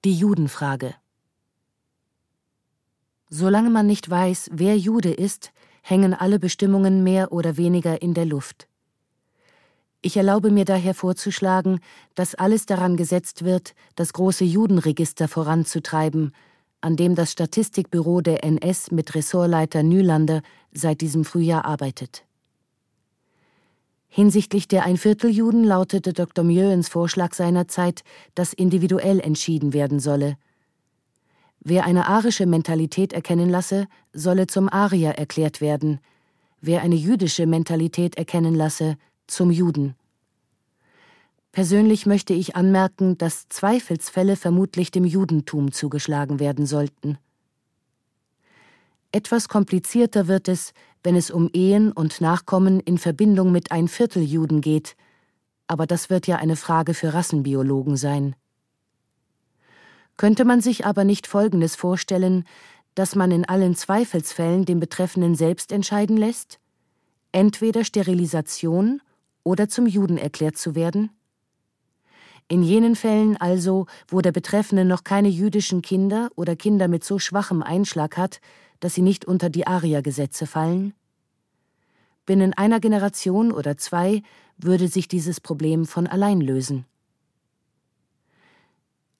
die Judenfrage. Solange man nicht weiß, wer Jude ist, hängen alle Bestimmungen mehr oder weniger in der Luft. Ich erlaube mir daher vorzuschlagen, dass alles daran gesetzt wird, das große Judenregister voranzutreiben, an dem das Statistikbüro der NS mit Ressortleiter Nylander seit diesem Frühjahr arbeitet. Hinsichtlich der Einvierteljuden lautete Dr. Mjöens Vorschlag seinerzeit, dass individuell entschieden werden solle. Wer eine arische Mentalität erkennen lasse, solle zum Arier erklärt werden, wer eine jüdische Mentalität erkennen lasse, zum Juden. Persönlich möchte ich anmerken, dass Zweifelsfälle vermutlich dem Judentum zugeschlagen werden sollten. Etwas komplizierter wird es, wenn es um Ehen und Nachkommen in Verbindung mit ein Viertel Juden geht, aber das wird ja eine Frage für Rassenbiologen sein. Könnte man sich aber nicht Folgendes vorstellen, dass man in allen Zweifelsfällen den Betreffenden selbst entscheiden lässt? Entweder Sterilisation oder zum Juden erklärt zu werden? In jenen Fällen also, wo der Betreffende noch keine jüdischen Kinder oder Kinder mit so schwachem Einschlag hat, dass sie nicht unter die Aria-Gesetze fallen? Binnen einer Generation oder zwei würde sich dieses Problem von allein lösen.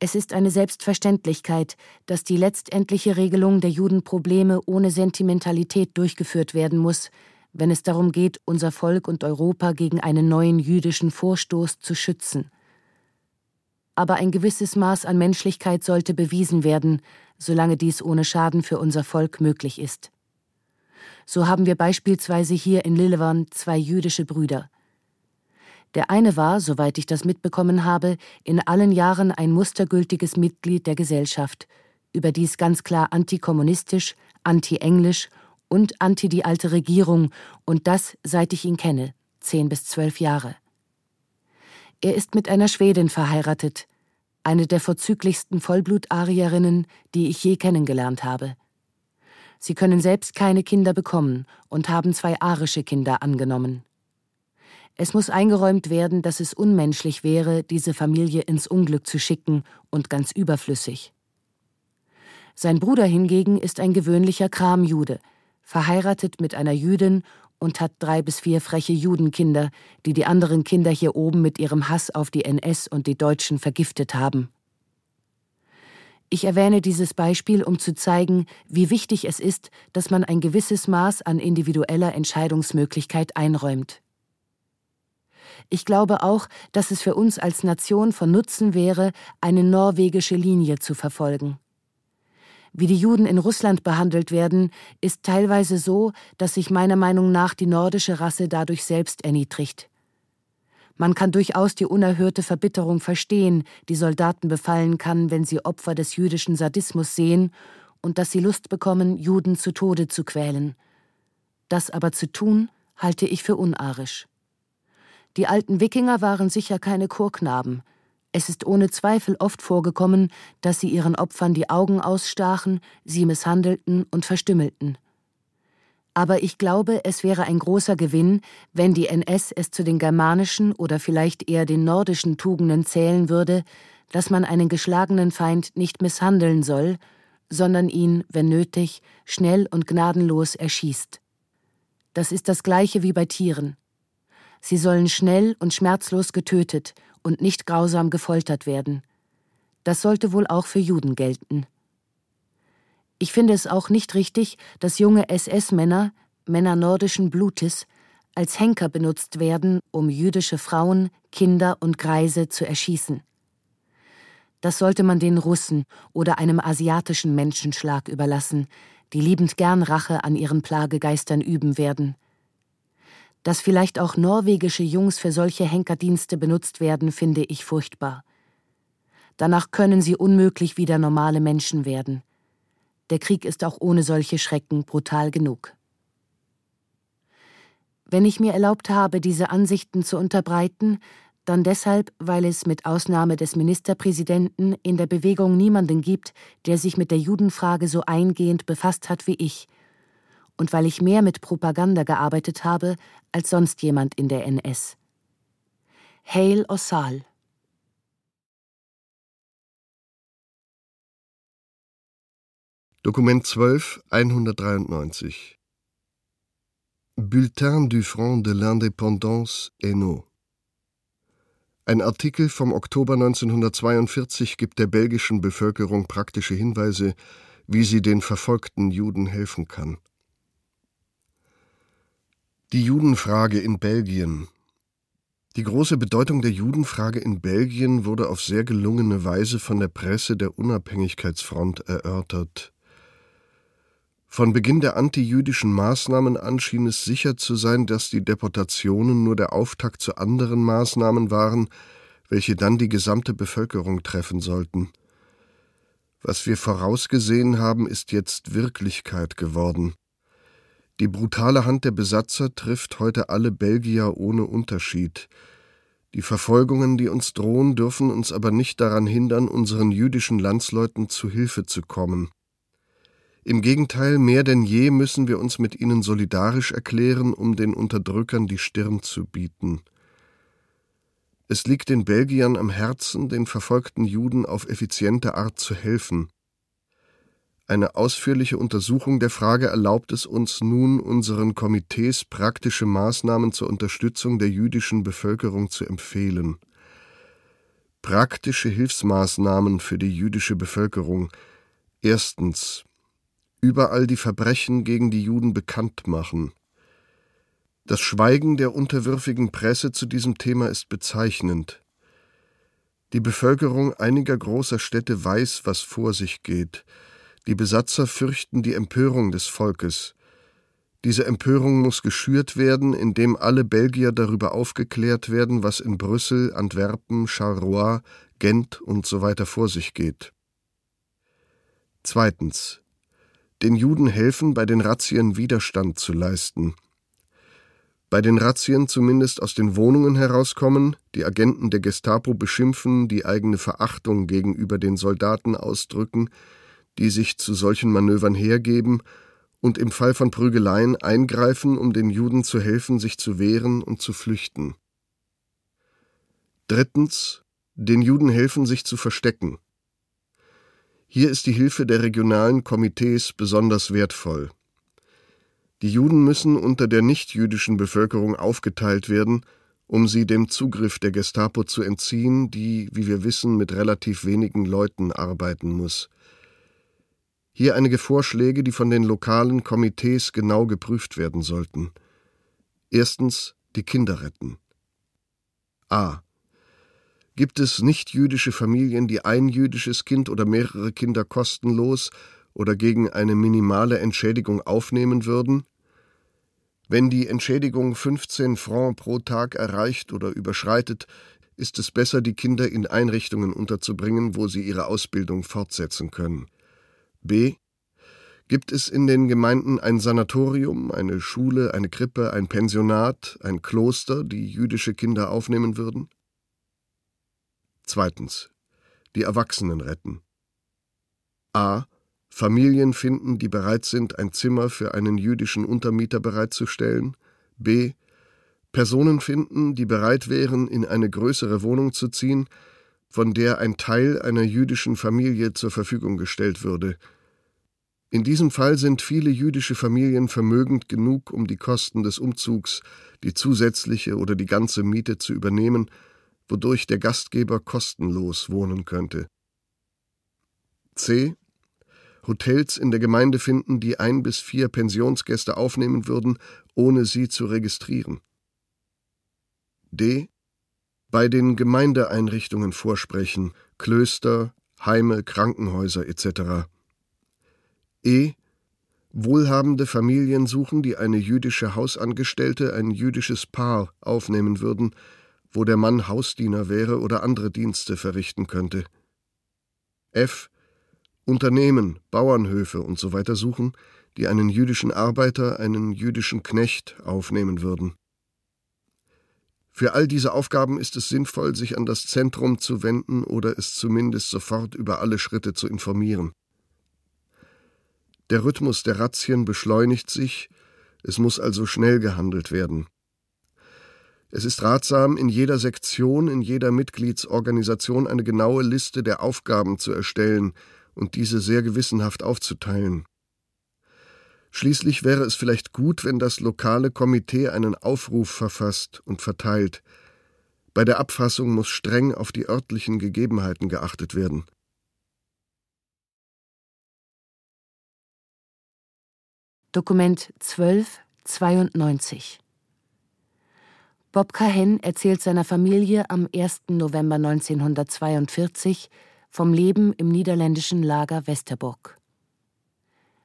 Es ist eine Selbstverständlichkeit, dass die letztendliche Regelung der Judenprobleme ohne Sentimentalität durchgeführt werden muss, wenn es darum geht, unser Volk und Europa gegen einen neuen jüdischen Vorstoß zu schützen aber ein gewisses Maß an Menschlichkeit sollte bewiesen werden, solange dies ohne Schaden für unser Volk möglich ist. So haben wir beispielsweise hier in Lillewern zwei jüdische Brüder. Der eine war, soweit ich das mitbekommen habe, in allen Jahren ein mustergültiges Mitglied der Gesellschaft, überdies ganz klar antikommunistisch, anti-englisch und anti die alte Regierung, und das seit ich ihn kenne, zehn bis zwölf Jahre. Er ist mit einer Schwedin verheiratet, eine der vorzüglichsten Vollblut-Arierinnen, die ich je kennengelernt habe. Sie können selbst keine Kinder bekommen und haben zwei arische Kinder angenommen. Es muss eingeräumt werden, dass es unmenschlich wäre, diese Familie ins Unglück zu schicken und ganz überflüssig. Sein Bruder hingegen ist ein gewöhnlicher Kramjude, verheiratet mit einer Jüdin und hat drei bis vier freche Judenkinder, die die anderen Kinder hier oben mit ihrem Hass auf die NS und die Deutschen vergiftet haben. Ich erwähne dieses Beispiel, um zu zeigen, wie wichtig es ist, dass man ein gewisses Maß an individueller Entscheidungsmöglichkeit einräumt. ich glaube auch, dass es für uns als Nation von Nutzen wäre, eine norwegische Linie zu verfolgen. Wie die Juden in Russland behandelt werden, ist teilweise so, dass sich meiner Meinung nach die nordische Rasse dadurch selbst erniedrigt. Man kann durchaus die unerhörte Verbitterung verstehen, die Soldaten befallen kann, wenn sie Opfer des jüdischen Sadismus sehen und dass sie Lust bekommen, Juden zu Tode zu quälen. Das aber zu tun, halte ich für unarisch. Die alten Wikinger waren sicher keine Chorknaben. Es ist ohne Zweifel oft vorgekommen, dass sie ihren Opfern die Augen ausstachen, sie misshandelten und verstümmelten. Aber ich glaube, es wäre ein großer Gewinn, wenn die NS es zu den germanischen oder vielleicht eher den nordischen Tugenden zählen würde, dass man einen geschlagenen Feind nicht misshandeln soll, sondern ihn, wenn nötig, schnell und gnadenlos erschießt. Das ist das gleiche wie bei Tieren. Sie sollen schnell und schmerzlos getötet und nicht grausam gefoltert werden. Das sollte wohl auch für Juden gelten. Ich finde es auch nicht richtig, dass junge SS-Männer, Männer nordischen Blutes, als Henker benutzt werden, um jüdische Frauen, Kinder und Greise zu erschießen. Das sollte man den Russen oder einem asiatischen Menschenschlag überlassen, die liebend gern Rache an ihren Plagegeistern üben werden. Dass vielleicht auch norwegische Jungs für solche Henkerdienste benutzt werden, finde ich furchtbar. Danach können sie unmöglich wieder normale Menschen werden. Der Krieg ist auch ohne solche Schrecken brutal genug. Wenn ich mir erlaubt habe, diese Ansichten zu unterbreiten, dann deshalb, weil es mit Ausnahme des Ministerpräsidenten in der Bewegung niemanden gibt, der sich mit der Judenfrage so eingehend befasst hat wie ich, und weil ich mehr mit Propaganda gearbeitet habe als sonst jemand in der NS. Hail Ossal Dokument 12, 193 Bulletin du Front de l'Indépendance Hainaut ein Artikel vom Oktober 1942 gibt der belgischen Bevölkerung praktische Hinweise, wie sie den verfolgten Juden helfen kann. Die Judenfrage in Belgien. Die große Bedeutung der Judenfrage in Belgien wurde auf sehr gelungene Weise von der Presse der Unabhängigkeitsfront erörtert. Von Beginn der antijüdischen Maßnahmen an schien es sicher zu sein, dass die Deportationen nur der Auftakt zu anderen Maßnahmen waren, welche dann die gesamte Bevölkerung treffen sollten. Was wir vorausgesehen haben, ist jetzt Wirklichkeit geworden. Die brutale Hand der Besatzer trifft heute alle Belgier ohne Unterschied. Die Verfolgungen, die uns drohen, dürfen uns aber nicht daran hindern, unseren jüdischen Landsleuten zu Hilfe zu kommen. Im Gegenteil, mehr denn je müssen wir uns mit ihnen solidarisch erklären, um den Unterdrückern die Stirn zu bieten. Es liegt den Belgiern am Herzen, den verfolgten Juden auf effiziente Art zu helfen. Eine ausführliche Untersuchung der Frage erlaubt es uns nun, unseren Komitees praktische Maßnahmen zur Unterstützung der jüdischen Bevölkerung zu empfehlen. Praktische Hilfsmaßnahmen für die jüdische Bevölkerung. Erstens überall die Verbrechen gegen die Juden bekannt machen. Das Schweigen der unterwürfigen Presse zu diesem Thema ist bezeichnend. Die Bevölkerung einiger großer Städte weiß, was vor sich geht. Die Besatzer fürchten die Empörung des Volkes. Diese Empörung muss geschürt werden, indem alle Belgier darüber aufgeklärt werden, was in Brüssel, Antwerpen, Charleroi, Gent und so weiter vor sich geht. Zweitens den Juden helfen, bei den Razzien Widerstand zu leisten. Bei den Razzien zumindest aus den Wohnungen herauskommen, die Agenten der Gestapo beschimpfen, die eigene Verachtung gegenüber den Soldaten ausdrücken, die sich zu solchen Manövern hergeben und im Fall von Prügeleien eingreifen, um den Juden zu helfen, sich zu wehren und zu flüchten. Drittens, den Juden helfen, sich zu verstecken. Hier ist die Hilfe der regionalen Komitees besonders wertvoll. Die Juden müssen unter der nichtjüdischen Bevölkerung aufgeteilt werden, um sie dem Zugriff der Gestapo zu entziehen, die, wie wir wissen, mit relativ wenigen Leuten arbeiten muss. Hier einige Vorschläge, die von den lokalen Komitees genau geprüft werden sollten. Erstens die Kinder retten. A. Gibt es nichtjüdische Familien, die ein jüdisches Kind oder mehrere Kinder kostenlos oder gegen eine minimale Entschädigung aufnehmen würden? Wenn die Entschädigung 15 Francs pro Tag erreicht oder überschreitet, ist es besser, die Kinder in Einrichtungen unterzubringen, wo sie ihre Ausbildung fortsetzen können. B. Gibt es in den Gemeinden ein Sanatorium, eine Schule, eine Krippe, ein Pensionat, ein Kloster, die jüdische Kinder aufnehmen würden? Zweitens. Die Erwachsenen retten. A. Familien finden, die bereit sind, ein Zimmer für einen jüdischen Untermieter bereitzustellen. B. Personen finden, die bereit wären, in eine größere Wohnung zu ziehen, von der ein Teil einer jüdischen Familie zur Verfügung gestellt würde. In diesem Fall sind viele jüdische Familien vermögend genug, um die Kosten des Umzugs, die zusätzliche oder die ganze Miete zu übernehmen, wodurch der Gastgeber kostenlos wohnen könnte. C. Hotels in der Gemeinde finden, die ein bis vier Pensionsgäste aufnehmen würden, ohne sie zu registrieren. D. Bei den Gemeindeeinrichtungen vorsprechen, Klöster, Heime, Krankenhäuser etc. E. Wohlhabende Familien suchen, die eine jüdische Hausangestellte, ein jüdisches Paar aufnehmen würden, wo der Mann Hausdiener wäre oder andere Dienste verrichten könnte. F. Unternehmen, Bauernhöfe usw. So suchen, die einen jüdischen Arbeiter, einen jüdischen Knecht aufnehmen würden. Für all diese Aufgaben ist es sinnvoll, sich an das Zentrum zu wenden oder es zumindest sofort über alle Schritte zu informieren. Der Rhythmus der Razzien beschleunigt sich, es muss also schnell gehandelt werden. Es ist ratsam, in jeder Sektion, in jeder Mitgliedsorganisation eine genaue Liste der Aufgaben zu erstellen und diese sehr gewissenhaft aufzuteilen. Schließlich wäre es vielleicht gut, wenn das lokale Komitee einen Aufruf verfasst und verteilt. Bei der Abfassung muss streng auf die örtlichen Gegebenheiten geachtet werden. Dokument 1292 Bob Cahen erzählt seiner Familie am 1. November 1942 vom Leben im niederländischen Lager Westerbork.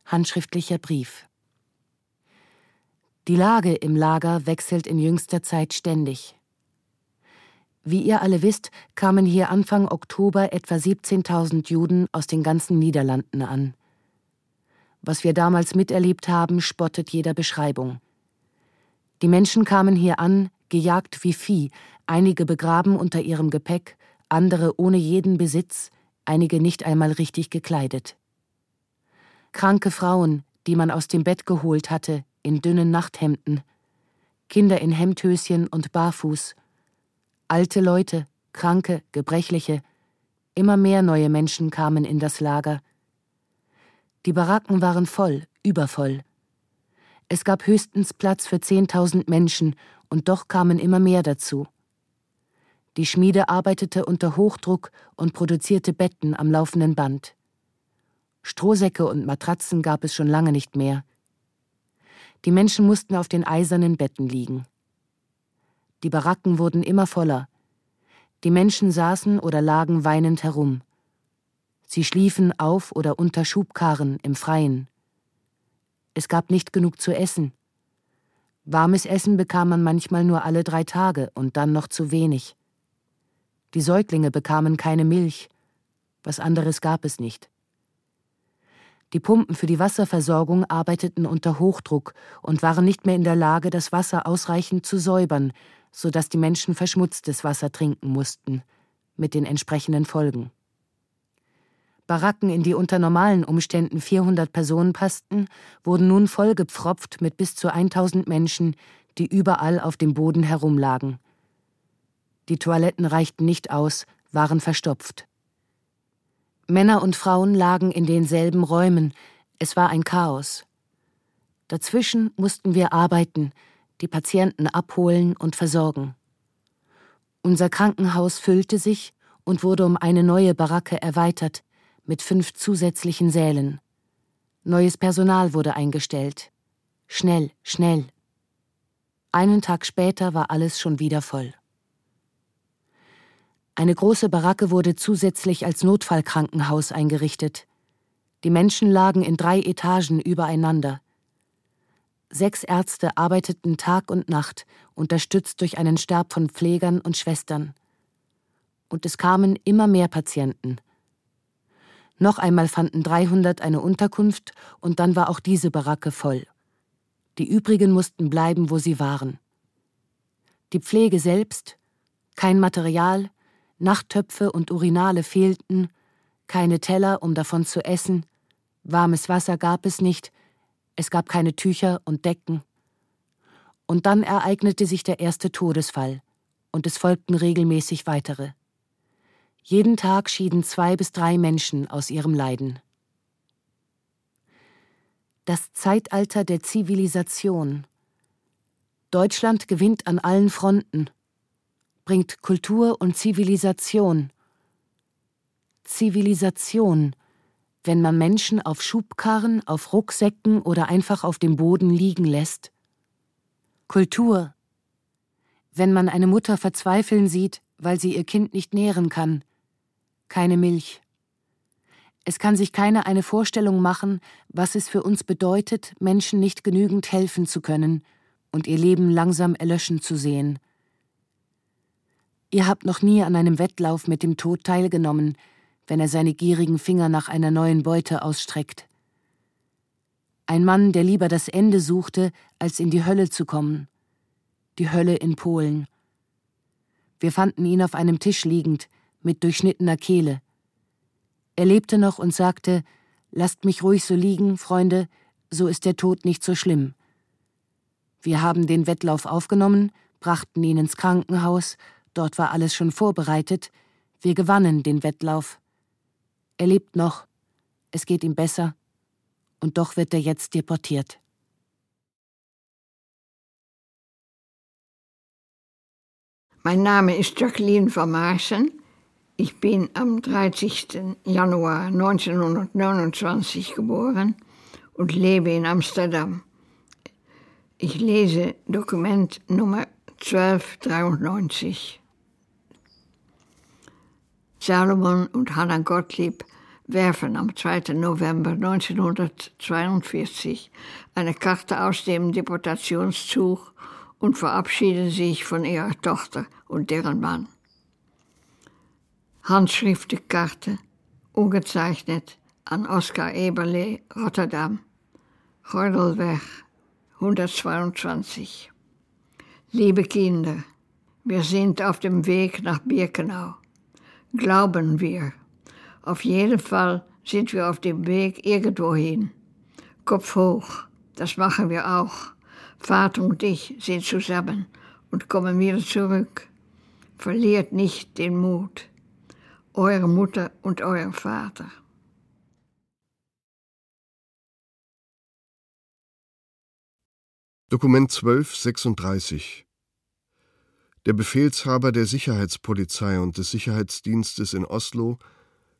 Handschriftlicher Brief. Die Lage im Lager wechselt in jüngster Zeit ständig. Wie ihr alle wisst, kamen hier Anfang Oktober etwa 17.000 Juden aus den ganzen Niederlanden an. Was wir damals miterlebt haben, spottet jeder Beschreibung. Die Menschen kamen hier an, gejagt wie Vieh, einige begraben unter ihrem Gepäck, andere ohne jeden Besitz, einige nicht einmal richtig gekleidet kranke Frauen, die man aus dem Bett geholt hatte, in dünnen Nachthemden, Kinder in Hemdhöschen und barfuß, alte Leute, kranke, gebrechliche, immer mehr neue Menschen kamen in das Lager. Die Baracken waren voll, übervoll. Es gab höchstens Platz für zehntausend Menschen, und doch kamen immer mehr dazu. Die Schmiede arbeitete unter Hochdruck und produzierte Betten am laufenden Band. Strohsäcke und Matratzen gab es schon lange nicht mehr. Die Menschen mussten auf den eisernen Betten liegen. Die Baracken wurden immer voller. Die Menschen saßen oder lagen weinend herum. Sie schliefen auf oder unter Schubkarren im Freien. Es gab nicht genug zu essen. Warmes Essen bekam man manchmal nur alle drei Tage und dann noch zu wenig. Die Säuglinge bekamen keine Milch. Was anderes gab es nicht. Die Pumpen für die Wasserversorgung arbeiteten unter Hochdruck und waren nicht mehr in der Lage, das Wasser ausreichend zu säubern, so dass die Menschen verschmutztes Wasser trinken mussten, mit den entsprechenden Folgen. Baracken, in die unter normalen Umständen 400 Personen passten, wurden nun vollgepfropft mit bis zu 1000 Menschen, die überall auf dem Boden herumlagen. Die Toiletten reichten nicht aus, waren verstopft. Männer und Frauen lagen in denselben Räumen, es war ein Chaos. Dazwischen mussten wir arbeiten, die Patienten abholen und versorgen. Unser Krankenhaus füllte sich und wurde um eine neue Baracke erweitert, mit fünf zusätzlichen Sälen. Neues Personal wurde eingestellt. Schnell, schnell. Einen Tag später war alles schon wieder voll. Eine große Baracke wurde zusätzlich als Notfallkrankenhaus eingerichtet. Die Menschen lagen in drei Etagen übereinander. Sechs Ärzte arbeiteten Tag und Nacht, unterstützt durch einen Stab von Pflegern und Schwestern. Und es kamen immer mehr Patienten. Noch einmal fanden 300 eine Unterkunft und dann war auch diese Baracke voll. Die übrigen mussten bleiben, wo sie waren. Die Pflege selbst, kein Material, Nachttöpfe und Urinale fehlten, keine Teller, um davon zu essen, warmes Wasser gab es nicht, es gab keine Tücher und Decken. Und dann ereignete sich der erste Todesfall, und es folgten regelmäßig weitere. Jeden Tag schieden zwei bis drei Menschen aus ihrem Leiden. Das Zeitalter der Zivilisation. Deutschland gewinnt an allen Fronten, bringt Kultur und Zivilisation. Zivilisation, wenn man Menschen auf Schubkarren, auf Rucksäcken oder einfach auf dem Boden liegen lässt. Kultur, wenn man eine Mutter verzweifeln sieht, weil sie ihr Kind nicht nähren kann, keine Milch. Es kann sich keiner eine Vorstellung machen, was es für uns bedeutet, Menschen nicht genügend helfen zu können und ihr Leben langsam erlöschen zu sehen. Ihr habt noch nie an einem Wettlauf mit dem Tod teilgenommen, wenn er seine gierigen Finger nach einer neuen Beute ausstreckt. Ein Mann, der lieber das Ende suchte, als in die Hölle zu kommen. Die Hölle in Polen. Wir fanden ihn auf einem Tisch liegend, mit durchschnittener Kehle. Er lebte noch und sagte, Lasst mich ruhig so liegen, Freunde, so ist der Tod nicht so schlimm. Wir haben den Wettlauf aufgenommen, brachten ihn ins Krankenhaus, dort war alles schon vorbereitet, wir gewannen den Wettlauf. Er lebt noch, es geht ihm besser, und doch wird er jetzt deportiert. Mein Name ist Jacqueline van Marsen. Ich bin am 30. Januar 1929 geboren und lebe in Amsterdam. Ich lese Dokument Nummer 1293. Salomon und Hannah Gottlieb werfen am 2. November 1942 eine Karte aus dem Deportationszug und verabschieden sich von ihrer Tochter und deren Mann. Handschriftenkarte, ungezeichnet an Oskar Eberle, Rotterdam, Gordelweg 122. Liebe Kinder, wir sind auf dem Weg nach Birkenau. Glauben wir. Auf jeden Fall sind wir auf dem Weg irgendwohin. Kopf hoch, das machen wir auch. Vater und ich sind zusammen und kommen wieder zurück. Verliert nicht den Mut eure Mutter und euer Vater. Dokument 1236 Der Befehlshaber der Sicherheitspolizei und des Sicherheitsdienstes in Oslo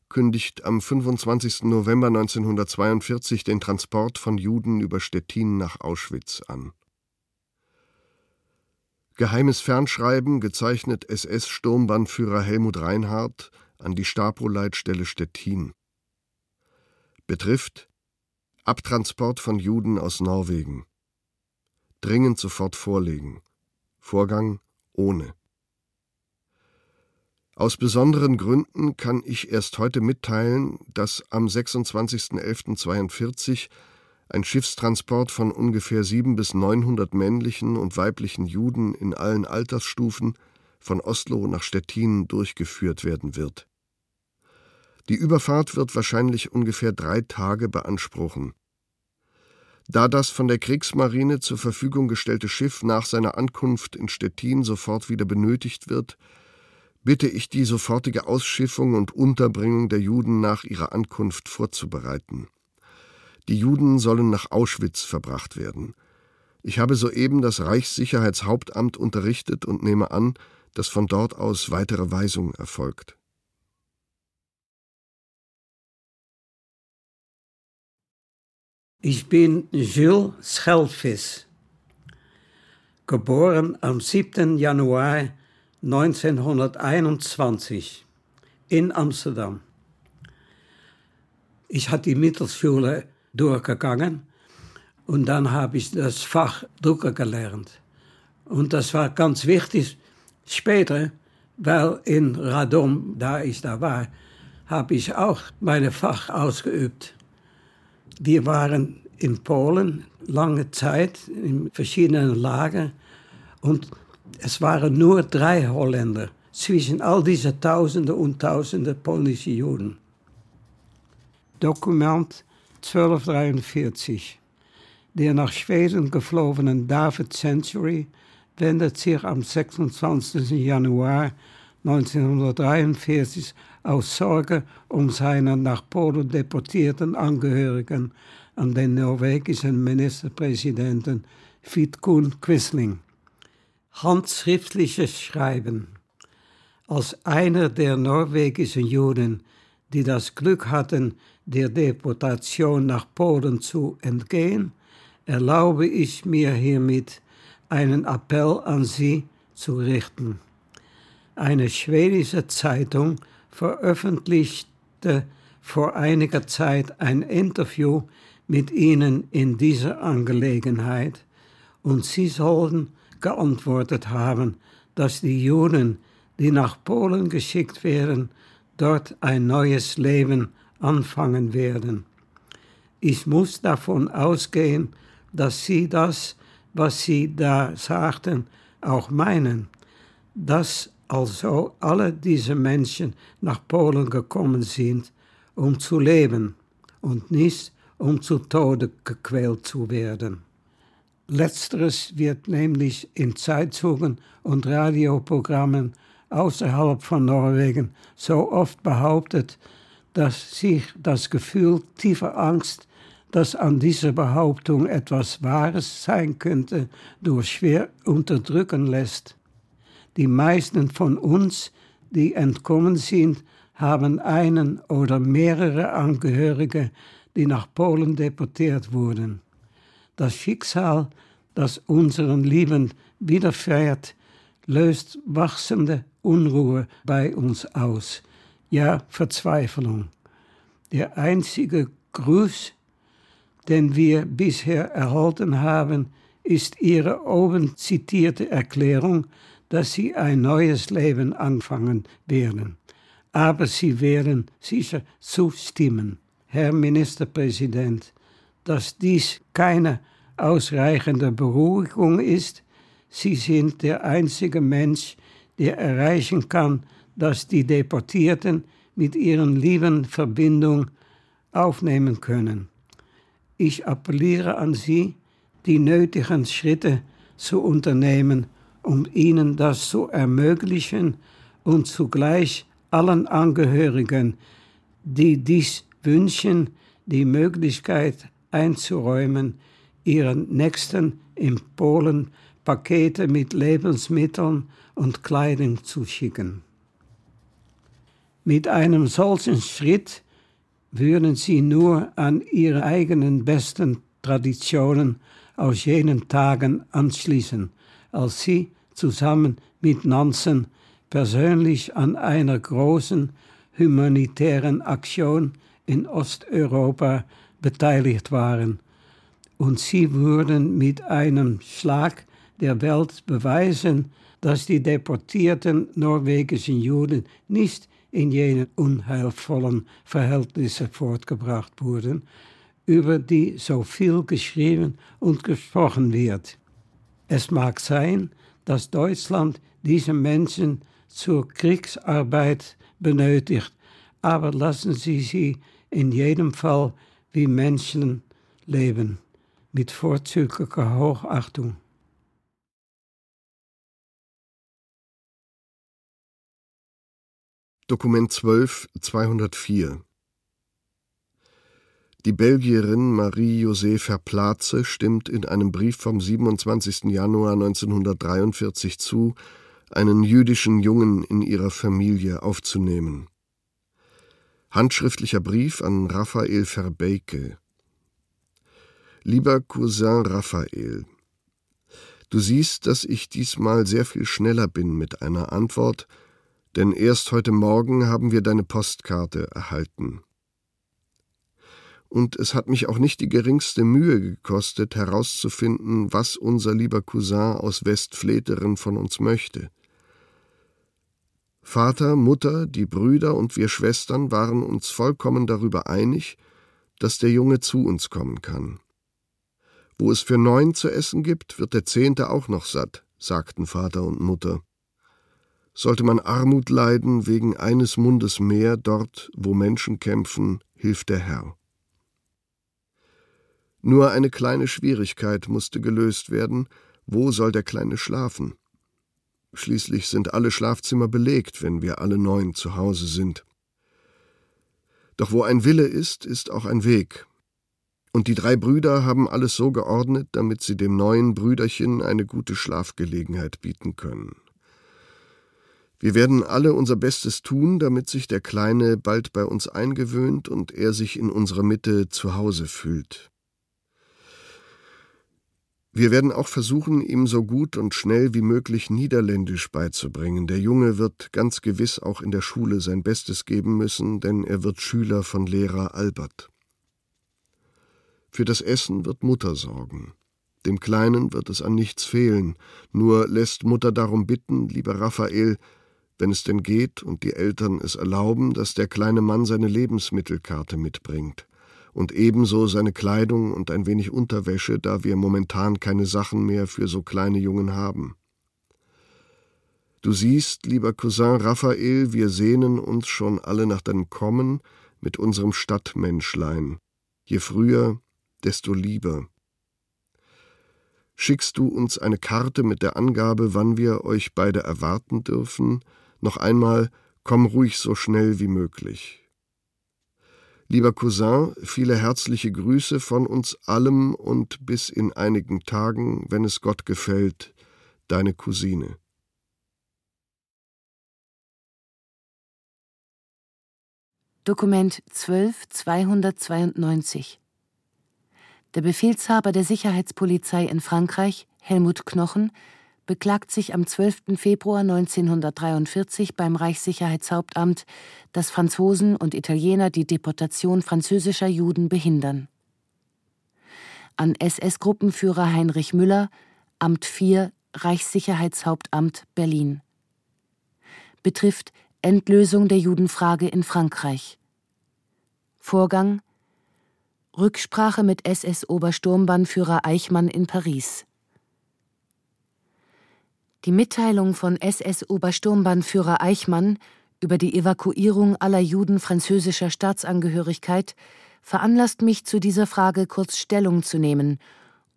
kündigt am 25. November 1942 den Transport von Juden über Stettin nach Auschwitz an. Geheimes Fernschreiben, gezeichnet SS-Sturmbannführer Helmut Reinhardt, an die Stapo-Leitstelle Stettin. Betrifft Abtransport von Juden aus Norwegen. Dringend sofort vorlegen. Vorgang ohne. Aus besonderen Gründen kann ich erst heute mitteilen, dass am 26.11.42 ein Schiffstransport von ungefähr sieben bis 900 männlichen und weiblichen Juden in allen Altersstufen von Oslo nach Stettin durchgeführt werden wird. Die Überfahrt wird wahrscheinlich ungefähr drei Tage beanspruchen. Da das von der Kriegsmarine zur Verfügung gestellte Schiff nach seiner Ankunft in Stettin sofort wieder benötigt wird, bitte ich die sofortige Ausschiffung und Unterbringung der Juden nach ihrer Ankunft vorzubereiten. Die Juden sollen nach Auschwitz verbracht werden. Ich habe soeben das Reichssicherheitshauptamt unterrichtet und nehme an, dass von dort aus weitere Weisung erfolgt. Ich bin Jules Schelvis, geboren am 7. Januar 1921 in Amsterdam. Ich hatte die Mittelschule durchgegangen und dann habe ich das Fach Drucker gelernt. Und das war ganz wichtig später, weil in Radom, da ich da war, habe ich auch meine Fach ausgeübt. Wir waren in Polen lange Zeit in verschiedenen Lagen und es waren nur drei Holländer zwischen all diese Tausende und Tausende polnische Juden. Dokument 1243. Der nach Schweden geflohene David Century wendet sich am 26. Januar 1943 aus Sorge um seine nach Polen deportierten Angehörigen an den norwegischen Ministerpräsidenten Vidkun Quisling. Handschriftliches Schreiben. Als einer der norwegischen Juden, die das Glück hatten, der Deportation nach Polen zu entgehen, erlaube ich mir hiermit einen Appell an Sie zu richten. Eine schwedische Zeitung veröffentlichte vor einiger Zeit ein Interview mit Ihnen in dieser Angelegenheit und Sie sollten geantwortet haben, dass die Juden, die nach Polen geschickt werden, dort ein neues Leben anfangen werden. Ich muss davon ausgehen, dass Sie das, was Sie da sagten, auch meinen, dass also alle diese Menschen nach Polen gekommen sind, um zu leben und nicht um zu Tode gequält zu werden. Letzteres wird nämlich in Zeitzeugen und Radioprogrammen außerhalb von Norwegen so oft behauptet, dass sich das Gefühl tiefer Angst, dass an dieser Behauptung etwas Wahres sein könnte, durch schwer unterdrücken lässt. Die meisten von uns, die entkommen sind, haben einen oder mehrere Angehörige, die nach Polen deportiert wurden. Das Schicksal, das unseren Lieben widerfährt, löst wachsende Unruhe bei uns aus, ja Verzweiflung. Der einzige Gruß, den wir bisher erhalten haben, ist Ihre oben zitierte Erklärung, dass Sie ein neues Leben anfangen werden. Aber Sie werden sicher zustimmen, Herr Ministerpräsident, dass dies keine ausreichende Beruhigung ist. Sie sind der einzige Mensch, der erreichen kann, dass die Deportierten mit ihren Lieben Verbindung aufnehmen können. Ich appelliere an Sie, die nötigen Schritte zu unternehmen, um ihnen das zu ermöglichen und zugleich allen Angehörigen, die dies wünschen, die Möglichkeit einzuräumen, ihren Nächsten in Polen Pakete mit Lebensmitteln und Kleidung zu schicken. Mit einem solchen Schritt würden sie nur an ihre eigenen besten Traditionen aus jenen Tagen anschließen, als sie zusammen mit Nansen persönlich an einer großen humanitären Aktion in Osteuropa beteiligt waren. Und sie würden mit einem Schlag der Welt beweisen, dass die deportierten norwegischen Juden nicht in jenen unheilvollen Verhältnissen fortgebracht wurden, über die so viel geschrieben und gesprochen wird. Es mag sein, dass Deutschland diese Menschen zur Kriegsarbeit benötigt, aber lassen Sie sie in jedem Fall wie Menschen leben, mit vorzüglicher Hochachtung. Dokument 12, 204 Die Belgierin Marie-José Verplaze stimmt in einem Brief vom 27. Januar 1943 zu, einen jüdischen Jungen in ihrer Familie aufzunehmen. Handschriftlicher Brief an Raphael Verbeke Lieber Cousin Raphael, Du siehst, dass ich diesmal sehr viel schneller bin mit einer Antwort, denn erst heute Morgen haben wir deine Postkarte erhalten. Und es hat mich auch nicht die geringste Mühe gekostet, herauszufinden, was unser lieber Cousin aus Westfleteren von uns möchte. Vater, Mutter, die Brüder und wir Schwestern waren uns vollkommen darüber einig, dass der Junge zu uns kommen kann. Wo es für neun zu essen gibt, wird der Zehnte auch noch satt, sagten Vater und Mutter. Sollte man Armut leiden wegen eines Mundes mehr dort, wo Menschen kämpfen, hilft der Herr. Nur eine kleine Schwierigkeit musste gelöst werden, wo soll der Kleine schlafen? Schließlich sind alle Schlafzimmer belegt, wenn wir alle neun zu Hause sind. Doch wo ein Wille ist, ist auch ein Weg. Und die drei Brüder haben alles so geordnet, damit sie dem neuen Brüderchen eine gute Schlafgelegenheit bieten können. Wir werden alle unser Bestes tun, damit sich der Kleine bald bei uns eingewöhnt und er sich in unserer Mitte zu Hause fühlt. Wir werden auch versuchen, ihm so gut und schnell wie möglich Niederländisch beizubringen. Der Junge wird ganz gewiss auch in der Schule sein Bestes geben müssen, denn er wird Schüler von Lehrer Albert. Für das Essen wird Mutter sorgen. Dem Kleinen wird es an nichts fehlen, nur lässt Mutter darum bitten, lieber Raphael, wenn es denn geht und die Eltern es erlauben, dass der kleine Mann seine Lebensmittelkarte mitbringt und ebenso seine Kleidung und ein wenig Unterwäsche, da wir momentan keine Sachen mehr für so kleine Jungen haben. Du siehst, lieber Cousin Raphael, wir sehnen uns schon alle nach deinem Kommen mit unserem Stadtmenschlein. Je früher, desto lieber. Schickst du uns eine Karte mit der Angabe, wann wir euch beide erwarten dürfen? Noch einmal, komm ruhig so schnell wie möglich. Lieber Cousin, viele herzliche Grüße von uns allem und bis in einigen Tagen, wenn es Gott gefällt, deine Cousine. Dokument 12 292 Der Befehlshaber der Sicherheitspolizei in Frankreich, Helmut Knochen, beklagt sich am 12. Februar 1943 beim Reichssicherheitshauptamt, dass Franzosen und Italiener die Deportation französischer Juden behindern. An SS-Gruppenführer Heinrich Müller, Amt 4, Reichssicherheitshauptamt Berlin. Betrifft Endlösung der Judenfrage in Frankreich. Vorgang Rücksprache mit SS-Obersturmbannführer Eichmann in Paris. Die Mitteilung von SS-Obersturmbannführer Eichmann über die Evakuierung aller Juden französischer Staatsangehörigkeit veranlasst mich, zu dieser Frage kurz Stellung zu nehmen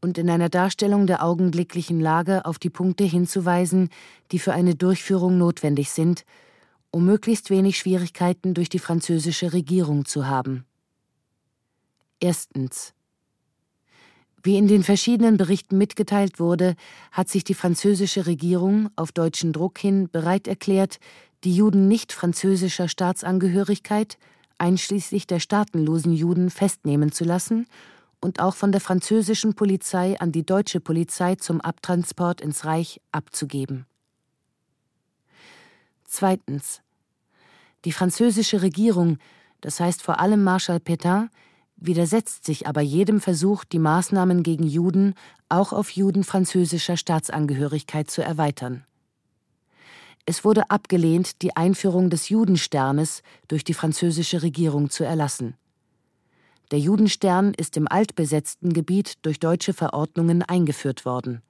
und in einer Darstellung der augenblicklichen Lage auf die Punkte hinzuweisen, die für eine Durchführung notwendig sind, um möglichst wenig Schwierigkeiten durch die französische Regierung zu haben. Erstens. Wie in den verschiedenen Berichten mitgeteilt wurde, hat sich die französische Regierung auf deutschen Druck hin bereit erklärt, die Juden nicht französischer Staatsangehörigkeit, einschließlich der staatenlosen Juden, festnehmen zu lassen und auch von der französischen Polizei an die deutsche Polizei zum Abtransport ins Reich abzugeben. Zweitens. Die französische Regierung, das heißt vor allem Marschall Pétain, widersetzt sich aber jedem Versuch, die Maßnahmen gegen Juden auch auf Juden französischer Staatsangehörigkeit zu erweitern. Es wurde abgelehnt, die Einführung des Judensternes durch die französische Regierung zu erlassen. Der Judenstern ist im altbesetzten Gebiet durch deutsche Verordnungen eingeführt worden.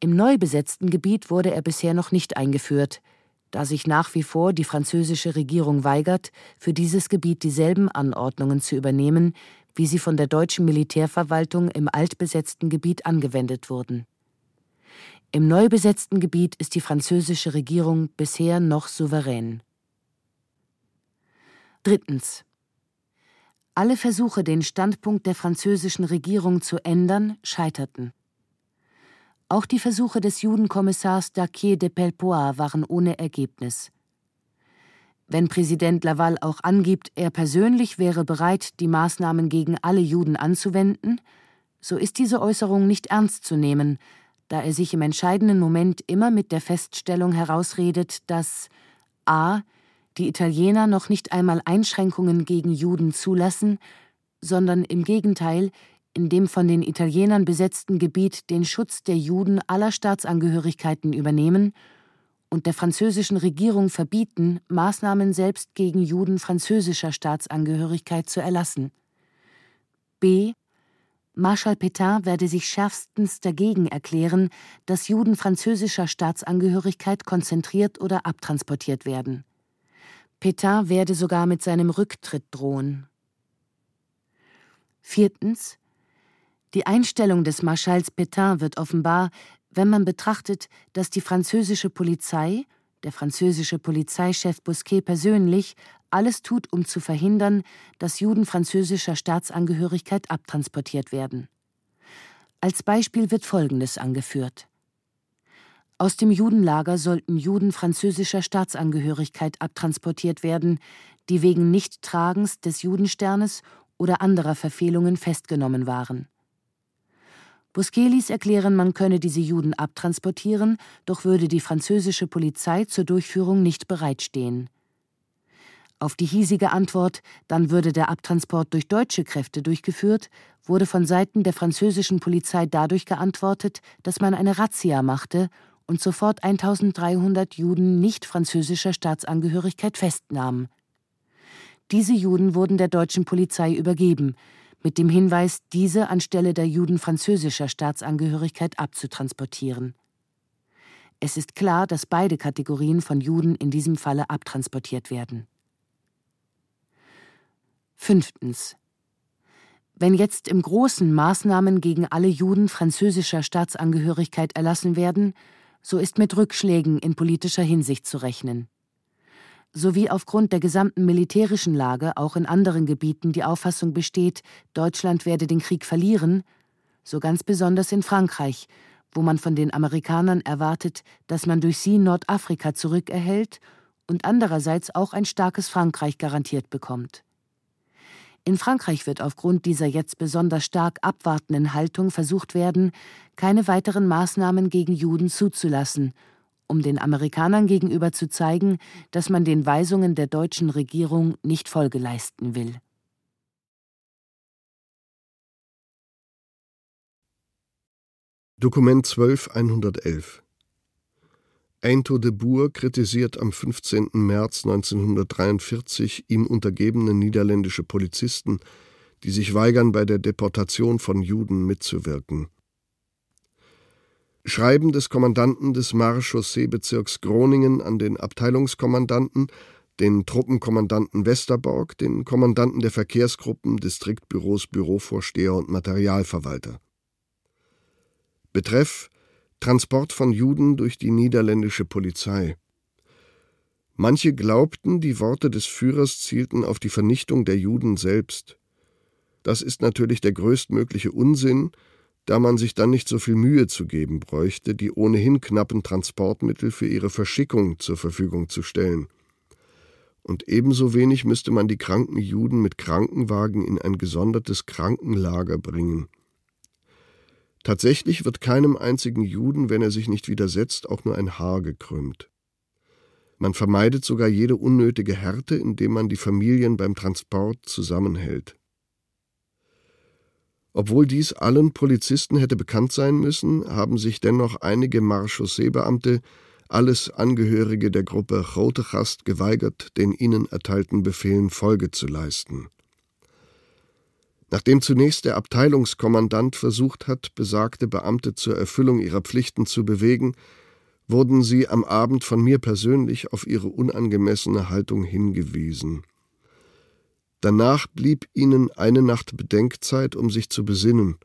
Im neu besetzten Gebiet wurde er bisher noch nicht eingeführt, da sich nach wie vor die französische Regierung weigert, für dieses Gebiet dieselben Anordnungen zu übernehmen, wie sie von der deutschen Militärverwaltung im altbesetzten Gebiet angewendet wurden. Im neu besetzten Gebiet ist die französische Regierung bisher noch souverän. Drittens. Alle Versuche, den Standpunkt der französischen Regierung zu ändern, scheiterten. Auch die Versuche des Judenkommissars Daquier de Pelpois waren ohne Ergebnis. Wenn Präsident Laval auch angibt, er persönlich wäre bereit, die Maßnahmen gegen alle Juden anzuwenden, so ist diese Äußerung nicht ernst zu nehmen, da er sich im entscheidenden Moment immer mit der Feststellung herausredet, dass a. die Italiener noch nicht einmal Einschränkungen gegen Juden zulassen, sondern im Gegenteil in dem von den Italienern besetzten Gebiet den Schutz der Juden aller Staatsangehörigkeiten übernehmen und der französischen Regierung verbieten, Maßnahmen selbst gegen Juden französischer Staatsangehörigkeit zu erlassen. B. Marschall Pétain werde sich schärfstens dagegen erklären, dass Juden französischer Staatsangehörigkeit konzentriert oder abtransportiert werden. Pétain werde sogar mit seinem Rücktritt drohen. Viertens. Die Einstellung des Marschalls Pétain wird offenbar, wenn man betrachtet, dass die französische Polizei, der französische Polizeichef Bousquet persönlich, alles tut, um zu verhindern, dass Juden französischer Staatsangehörigkeit abtransportiert werden. Als Beispiel wird Folgendes angeführt. Aus dem Judenlager sollten Juden französischer Staatsangehörigkeit abtransportiert werden, die wegen Nichttragens des Judensternes oder anderer Verfehlungen festgenommen waren. Bousquet ließ erklären, man könne diese Juden abtransportieren, doch würde die französische Polizei zur Durchführung nicht bereitstehen. Auf die hiesige Antwort, dann würde der Abtransport durch deutsche Kräfte durchgeführt, wurde von Seiten der französischen Polizei dadurch geantwortet, dass man eine Razzia machte und sofort 1300 Juden nicht französischer Staatsangehörigkeit festnahm. Diese Juden wurden der deutschen Polizei übergeben, mit dem Hinweis, diese anstelle der Juden französischer Staatsangehörigkeit abzutransportieren. Es ist klar, dass beide Kategorien von Juden in diesem Falle abtransportiert werden. Fünftens. Wenn jetzt im Großen Maßnahmen gegen alle Juden französischer Staatsangehörigkeit erlassen werden, so ist mit Rückschlägen in politischer Hinsicht zu rechnen sowie aufgrund der gesamten militärischen Lage auch in anderen Gebieten die Auffassung besteht, Deutschland werde den Krieg verlieren, so ganz besonders in Frankreich, wo man von den Amerikanern erwartet, dass man durch sie Nordafrika zurückerhält und andererseits auch ein starkes Frankreich garantiert bekommt. In Frankreich wird aufgrund dieser jetzt besonders stark abwartenden Haltung versucht werden, keine weiteren Maßnahmen gegen Juden zuzulassen um den Amerikanern gegenüber zu zeigen, dass man den Weisungen der deutschen Regierung nicht Folge leisten will. Dokument 12111 Einto de Boer kritisiert am 15. März 1943 ihm untergebene niederländische Polizisten, die sich weigern, bei der Deportation von Juden mitzuwirken. Schreiben des Kommandanten des Marschaussee-Bezirks Groningen an den Abteilungskommandanten, den Truppenkommandanten Westerborg, den Kommandanten der Verkehrsgruppen, Distriktbüros, Bürovorsteher und Materialverwalter. Betreff Transport von Juden durch die niederländische Polizei. Manche glaubten, die Worte des Führers zielten auf die Vernichtung der Juden selbst. Das ist natürlich der größtmögliche Unsinn, da man sich dann nicht so viel Mühe zu geben bräuchte, die ohnehin knappen Transportmittel für ihre Verschickung zur Verfügung zu stellen. Und ebenso wenig müsste man die kranken Juden mit Krankenwagen in ein gesondertes Krankenlager bringen. Tatsächlich wird keinem einzigen Juden, wenn er sich nicht widersetzt, auch nur ein Haar gekrümmt. Man vermeidet sogar jede unnötige Härte, indem man die Familien beim Transport zusammenhält. Obwohl dies allen Polizisten hätte bekannt sein müssen, haben sich dennoch einige Marschausseebeamte, alles Angehörige der Gruppe Grotegast, geweigert, den ihnen erteilten Befehlen Folge zu leisten. Nachdem zunächst der Abteilungskommandant versucht hat, besagte Beamte zur Erfüllung ihrer Pflichten zu bewegen, wurden sie am Abend von mir persönlich auf ihre unangemessene Haltung hingewiesen. Danach blieb ihnen eine Nacht Bedenkzeit, um sich zu besinnen.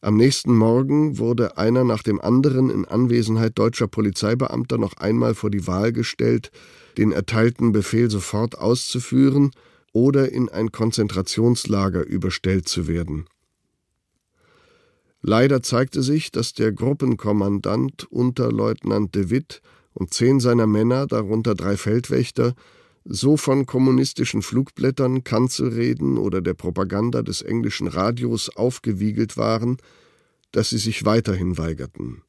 Am nächsten Morgen wurde einer nach dem anderen in Anwesenheit deutscher Polizeibeamter noch einmal vor die Wahl gestellt, den erteilten Befehl sofort auszuführen oder in ein Konzentrationslager überstellt zu werden. Leider zeigte sich, dass der Gruppenkommandant Unterleutnant de Witt und zehn seiner Männer, darunter drei Feldwächter, so von kommunistischen Flugblättern, Kanzelreden oder der Propaganda des englischen Radios aufgewiegelt waren, dass sie sich weiterhin weigerten.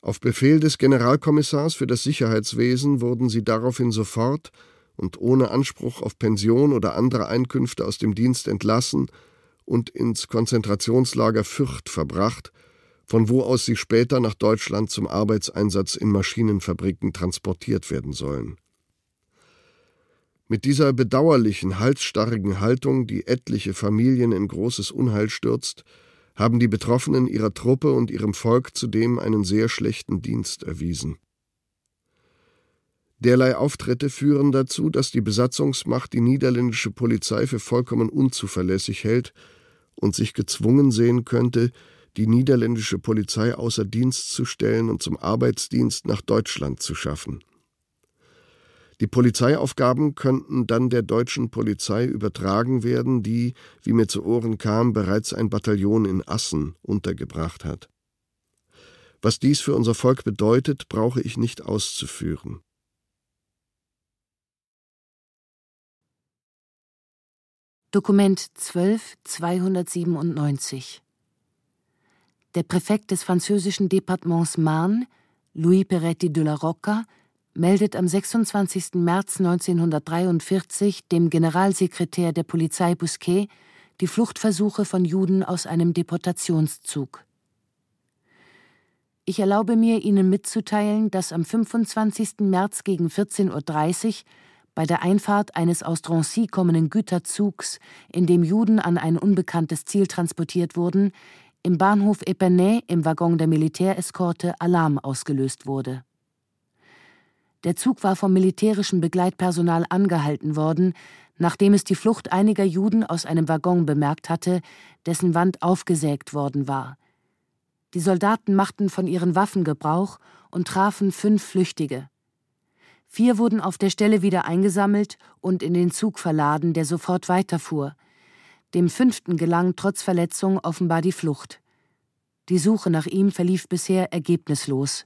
Auf Befehl des Generalkommissars für das Sicherheitswesen wurden sie daraufhin sofort und ohne Anspruch auf Pension oder andere Einkünfte aus dem Dienst entlassen und ins Konzentrationslager Fürth verbracht, von wo aus sie später nach Deutschland zum Arbeitseinsatz in Maschinenfabriken transportiert werden sollen. Mit dieser bedauerlichen, halsstarrigen Haltung, die etliche Familien in großes Unheil stürzt, haben die Betroffenen ihrer Truppe und ihrem Volk zudem einen sehr schlechten Dienst erwiesen. Derlei Auftritte führen dazu, dass die Besatzungsmacht die niederländische Polizei für vollkommen unzuverlässig hält und sich gezwungen sehen könnte, die niederländische Polizei außer Dienst zu stellen und zum Arbeitsdienst nach Deutschland zu schaffen. Die Polizeiaufgaben könnten dann der deutschen Polizei übertragen werden, die, wie mir zu Ohren kam, bereits ein Bataillon in Assen untergebracht hat. Was dies für unser Volk bedeutet, brauche ich nicht auszuführen. Dokument 12 297 Der Präfekt des französischen Departements Marne, Louis Peretti de la Rocca, meldet am 26. März 1943 dem Generalsekretär der Polizei Bousquet die Fluchtversuche von Juden aus einem Deportationszug. Ich erlaube mir, Ihnen mitzuteilen, dass am 25. März gegen 14.30 Uhr bei der Einfahrt eines aus Drancy kommenden Güterzugs, in dem Juden an ein unbekanntes Ziel transportiert wurden, im Bahnhof Epernay im Waggon der Militäreskorte Alarm ausgelöst wurde. Der Zug war vom militärischen Begleitpersonal angehalten worden, nachdem es die Flucht einiger Juden aus einem Waggon bemerkt hatte, dessen Wand aufgesägt worden war. Die Soldaten machten von ihren Waffen Gebrauch und trafen fünf Flüchtige. Vier wurden auf der Stelle wieder eingesammelt und in den Zug verladen, der sofort weiterfuhr. Dem fünften gelang trotz Verletzung offenbar die Flucht. Die Suche nach ihm verlief bisher ergebnislos.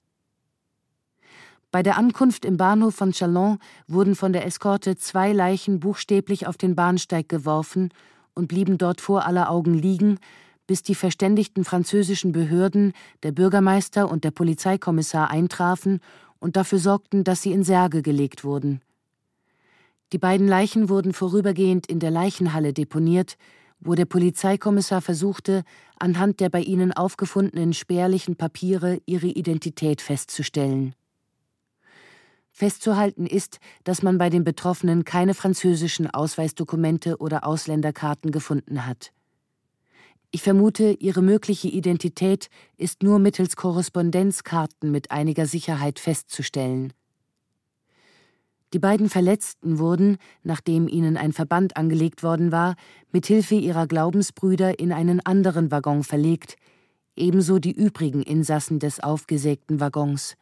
Bei der Ankunft im Bahnhof von Chalon wurden von der Eskorte zwei Leichen buchstäblich auf den Bahnsteig geworfen und blieben dort vor aller Augen liegen, bis die verständigten französischen Behörden, der Bürgermeister und der Polizeikommissar eintrafen und dafür sorgten, dass sie in Särge gelegt wurden. Die beiden Leichen wurden vorübergehend in der Leichenhalle deponiert, wo der Polizeikommissar versuchte, anhand der bei ihnen aufgefundenen spärlichen Papiere ihre Identität festzustellen. Festzuhalten ist, dass man bei den Betroffenen keine französischen Ausweisdokumente oder Ausländerkarten gefunden hat. Ich vermute, ihre mögliche Identität ist nur mittels Korrespondenzkarten mit einiger Sicherheit festzustellen. Die beiden Verletzten wurden, nachdem ihnen ein Verband angelegt worden war, mit Hilfe ihrer Glaubensbrüder in einen anderen Waggon verlegt, ebenso die übrigen Insassen des aufgesägten Waggons.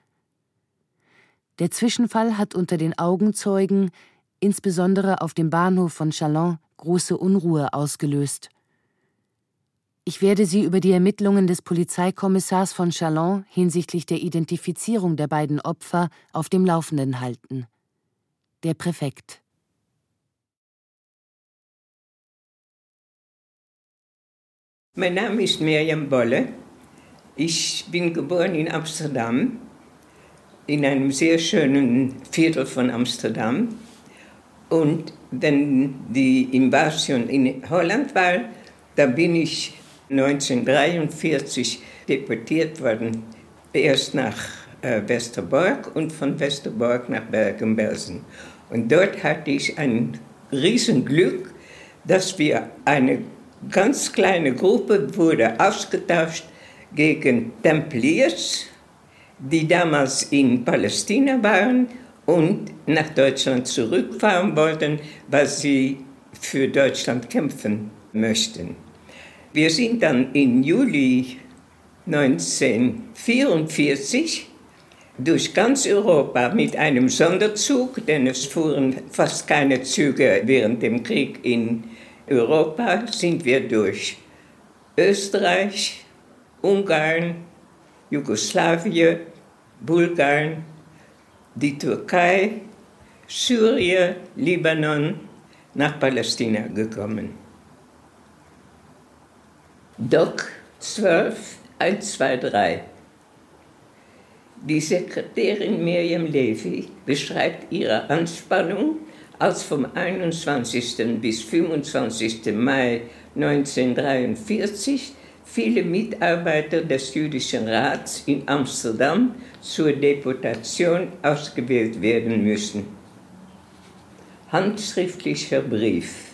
Der Zwischenfall hat unter den Augenzeugen, insbesondere auf dem Bahnhof von Chalon, große Unruhe ausgelöst. Ich werde Sie über die Ermittlungen des Polizeikommissars von Chalon hinsichtlich der Identifizierung der beiden Opfer auf dem Laufenden halten. Der Präfekt. Mein Name ist Miriam Bolle. Ich bin geboren in Amsterdam in einem sehr schönen Viertel von Amsterdam. Und wenn die Invasion in Holland war, da bin ich 1943 deportiert worden, erst nach äh, Westerbork und von Westerbork nach Bergen-Belsen. Und dort hatte ich ein Riesenglück, dass wir eine ganz kleine Gruppe wurde ausgetauscht gegen Templiers die damals in Palästina waren und nach Deutschland zurückfahren wollten, weil sie für Deutschland kämpfen möchten. Wir sind dann im Juli 1944 durch ganz Europa mit einem Sonderzug, denn es fuhren fast keine Züge während dem Krieg in Europa, sind wir durch Österreich, Ungarn, Jugoslawien, Bulgarien, die Türkei, Syrien, Libanon nach Palästina gekommen. Doc 12, 1, 2, 3. Die Sekretärin Miriam Levy beschreibt ihre Anspannung, als vom 21. bis 25. Mai 1943 viele Mitarbeiter des Jüdischen Rats in Amsterdam zur Deportation ausgewählt werden müssen. Handschriftlicher Brief.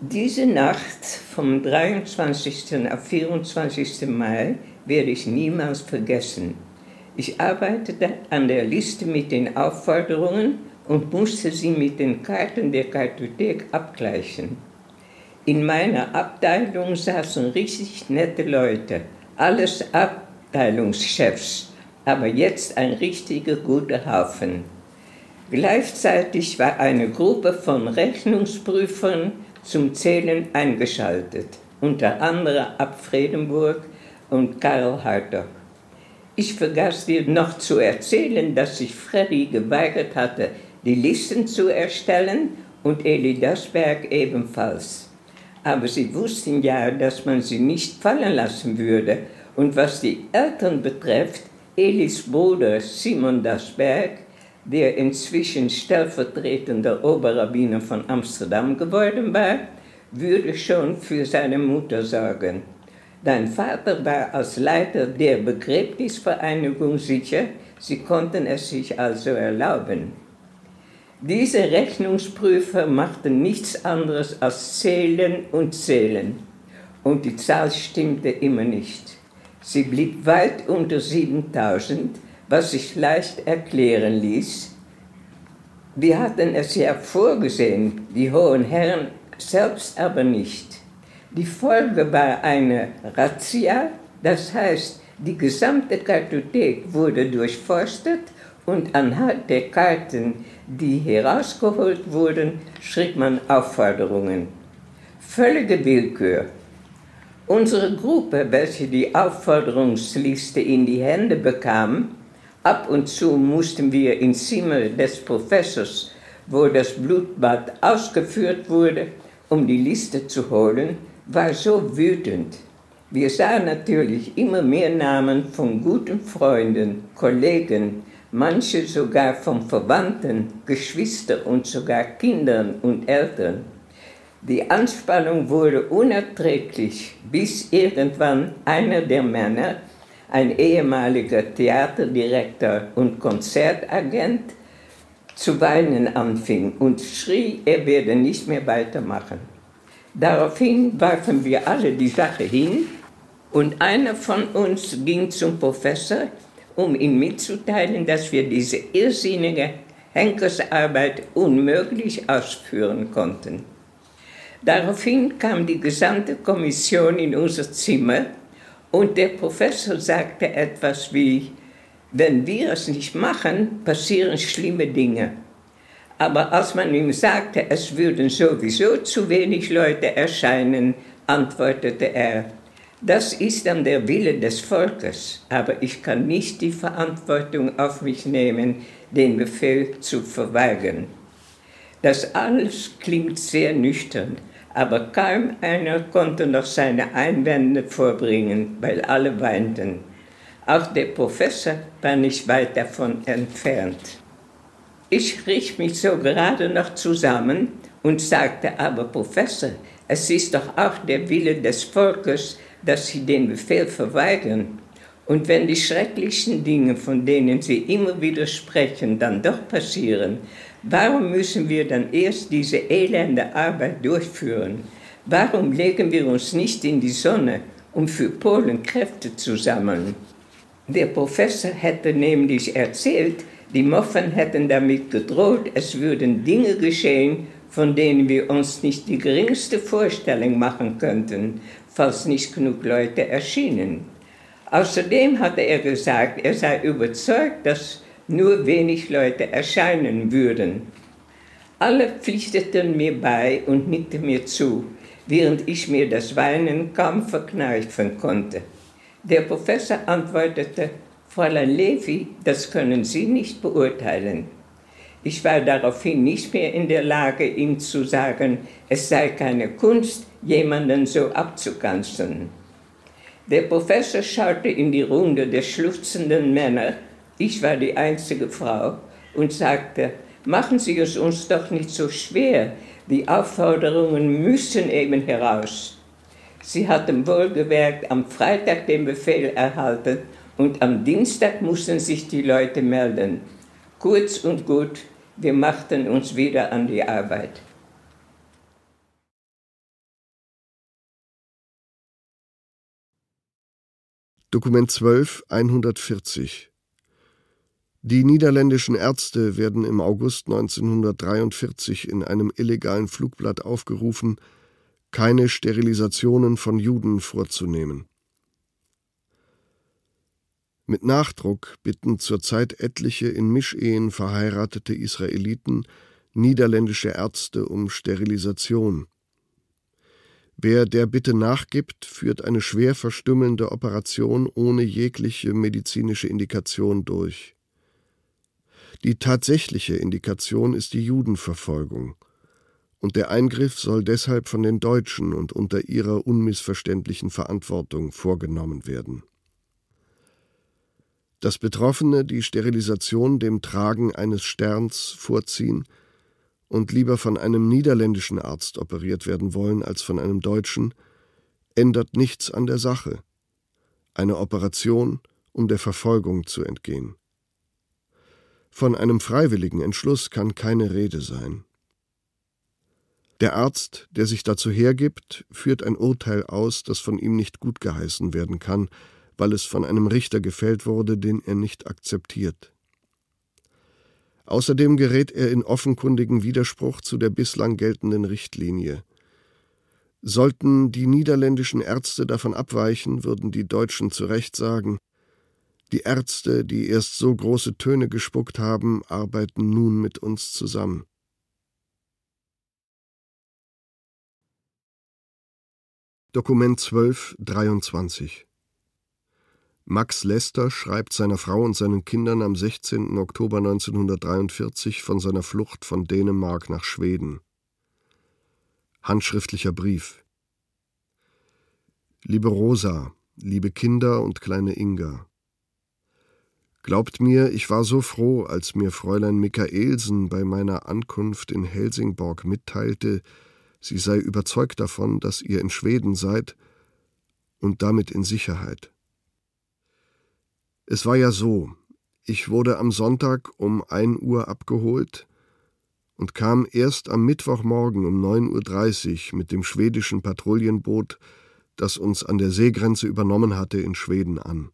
Diese Nacht vom 23. auf 24. Mai werde ich niemals vergessen. Ich arbeitete an der Liste mit den Aufforderungen und musste sie mit den Karten der Kartothek abgleichen. In meiner Abteilung saßen richtig nette Leute, alles Abteilungschefs, aber jetzt ein richtiger guter Haufen. Gleichzeitig war eine Gruppe von Rechnungsprüfern zum Zählen eingeschaltet, unter anderem Ab Fredenburg und Karl Hartog. Ich vergaß dir noch zu erzählen, dass sich Freddy geweigert hatte, die Listen zu erstellen und Eli Dasberg ebenfalls. Aber sie wussten ja, dass man sie nicht fallen lassen würde. Und was die Eltern betrifft, Elis Bruder Simon Dasberg, der inzwischen stellvertretender Oberrabbiner von Amsterdam geworden war, würde schon für seine Mutter sorgen. Dein Vater war als Leiter der Begräbnisvereinigung sicher, sie konnten es sich also erlauben. Diese Rechnungsprüfer machten nichts anderes als zählen und zählen. Und die Zahl stimmte immer nicht. Sie blieb weit unter 7000, was sich leicht erklären ließ. Wir hatten es ja vorgesehen, die hohen Herren selbst aber nicht. Die Folge war eine Razzia, das heißt, die gesamte Kartothek wurde durchforstet und anhand der Karten, die herausgeholt wurden, schrieb man Aufforderungen. Völlige Willkür. Unsere Gruppe, welche die Aufforderungsliste in die Hände bekam, ab und zu mussten wir ins Zimmer des Professors, wo das Blutbad ausgeführt wurde, um die Liste zu holen, war so wütend. Wir sahen natürlich immer mehr Namen von guten Freunden, Kollegen, manche sogar von Verwandten, Geschwistern und sogar Kindern und Eltern. Die Anspannung wurde unerträglich, bis irgendwann einer der Männer, ein ehemaliger Theaterdirektor und Konzertagent, zu weinen anfing und schrie, er werde nicht mehr weitermachen. Daraufhin warfen wir alle die Sache hin und einer von uns ging zum Professor, um ihm mitzuteilen, dass wir diese irrsinnige Henkersarbeit unmöglich ausführen konnten. Daraufhin kam die gesamte Kommission in unser Zimmer und der Professor sagte etwas wie, wenn wir es nicht machen, passieren schlimme Dinge. Aber als man ihm sagte, es würden sowieso zu wenig Leute erscheinen, antwortete er, das ist dann der Wille des Volkes, aber ich kann nicht die Verantwortung auf mich nehmen, den Befehl zu verweigern. Das alles klingt sehr nüchtern, aber kaum einer konnte noch seine Einwände vorbringen, weil alle weinten. Auch der Professor war nicht weit davon entfernt. Ich riech mich so gerade noch zusammen und sagte, aber Professor, es ist doch auch der Wille des Volkes, dass Sie den Befehl verweigern. Und wenn die schrecklichsten Dinge, von denen Sie immer wieder sprechen, dann doch passieren, warum müssen wir dann erst diese elende Arbeit durchführen? Warum legen wir uns nicht in die Sonne, um für Polen Kräfte zu sammeln? Der Professor hätte nämlich erzählt, die Moffen hätten damit gedroht, es würden Dinge geschehen, von denen wir uns nicht die geringste Vorstellung machen könnten, falls nicht genug Leute erschienen. Außerdem hatte er gesagt, er sei überzeugt, dass nur wenig Leute erscheinen würden. Alle pflichteten mir bei und nickten mir zu, während ich mir das Weinen kaum verkneifen konnte. Der Professor antwortete, Fräulein Levi, das können Sie nicht beurteilen. Ich war daraufhin nicht mehr in der Lage, ihm zu sagen, es sei keine Kunst, jemanden so abzukanzeln. Der Professor schaute in die Runde der schluchzenden Männer, ich war die einzige Frau, und sagte, machen Sie es uns doch nicht so schwer, die Aufforderungen müssen eben heraus. Sie hatten wohlgemerkt am Freitag den Befehl erhalten und am Dienstag mussten sich die Leute melden. Kurz und gut, wir machten uns wieder an die Arbeit. Dokument 12, 140 Die niederländischen Ärzte werden im August 1943 in einem illegalen Flugblatt aufgerufen, keine Sterilisationen von Juden vorzunehmen. Mit Nachdruck bitten zurzeit etliche in Mischehen verheiratete Israeliten niederländische Ärzte um Sterilisation. Wer der Bitte nachgibt, führt eine schwer verstümmelnde Operation ohne jegliche medizinische Indikation durch. Die tatsächliche Indikation ist die Judenverfolgung, und der Eingriff soll deshalb von den Deutschen und unter ihrer unmissverständlichen Verantwortung vorgenommen werden. Dass Betroffene die Sterilisation dem Tragen eines Sterns vorziehen, und lieber von einem niederländischen Arzt operiert werden wollen als von einem deutschen, ändert nichts an der Sache. Eine Operation, um der Verfolgung zu entgehen. Von einem freiwilligen Entschluss kann keine Rede sein. Der Arzt, der sich dazu hergibt, führt ein Urteil aus, das von ihm nicht gut geheißen werden kann, weil es von einem Richter gefällt wurde, den er nicht akzeptiert. Außerdem gerät er in offenkundigen Widerspruch zu der bislang geltenden Richtlinie. Sollten die niederländischen Ärzte davon abweichen, würden die Deutschen zu Recht sagen, die Ärzte, die erst so große Töne gespuckt haben, arbeiten nun mit uns zusammen. Dokument 12, 23 Max Lester schreibt seiner Frau und seinen Kindern am 16. Oktober 1943 von seiner Flucht von Dänemark nach Schweden. Handschriftlicher Brief. Liebe Rosa, liebe Kinder und kleine Inga. Glaubt mir, ich war so froh, als mir Fräulein Michaelsen bei meiner Ankunft in Helsingborg mitteilte, sie sei überzeugt davon, dass ihr in Schweden seid und damit in Sicherheit. Es war ja so, ich wurde am Sonntag um ein Uhr abgeholt und kam erst am Mittwochmorgen um 9.30 Uhr mit dem schwedischen Patrouillenboot, das uns an der Seegrenze übernommen hatte, in Schweden an.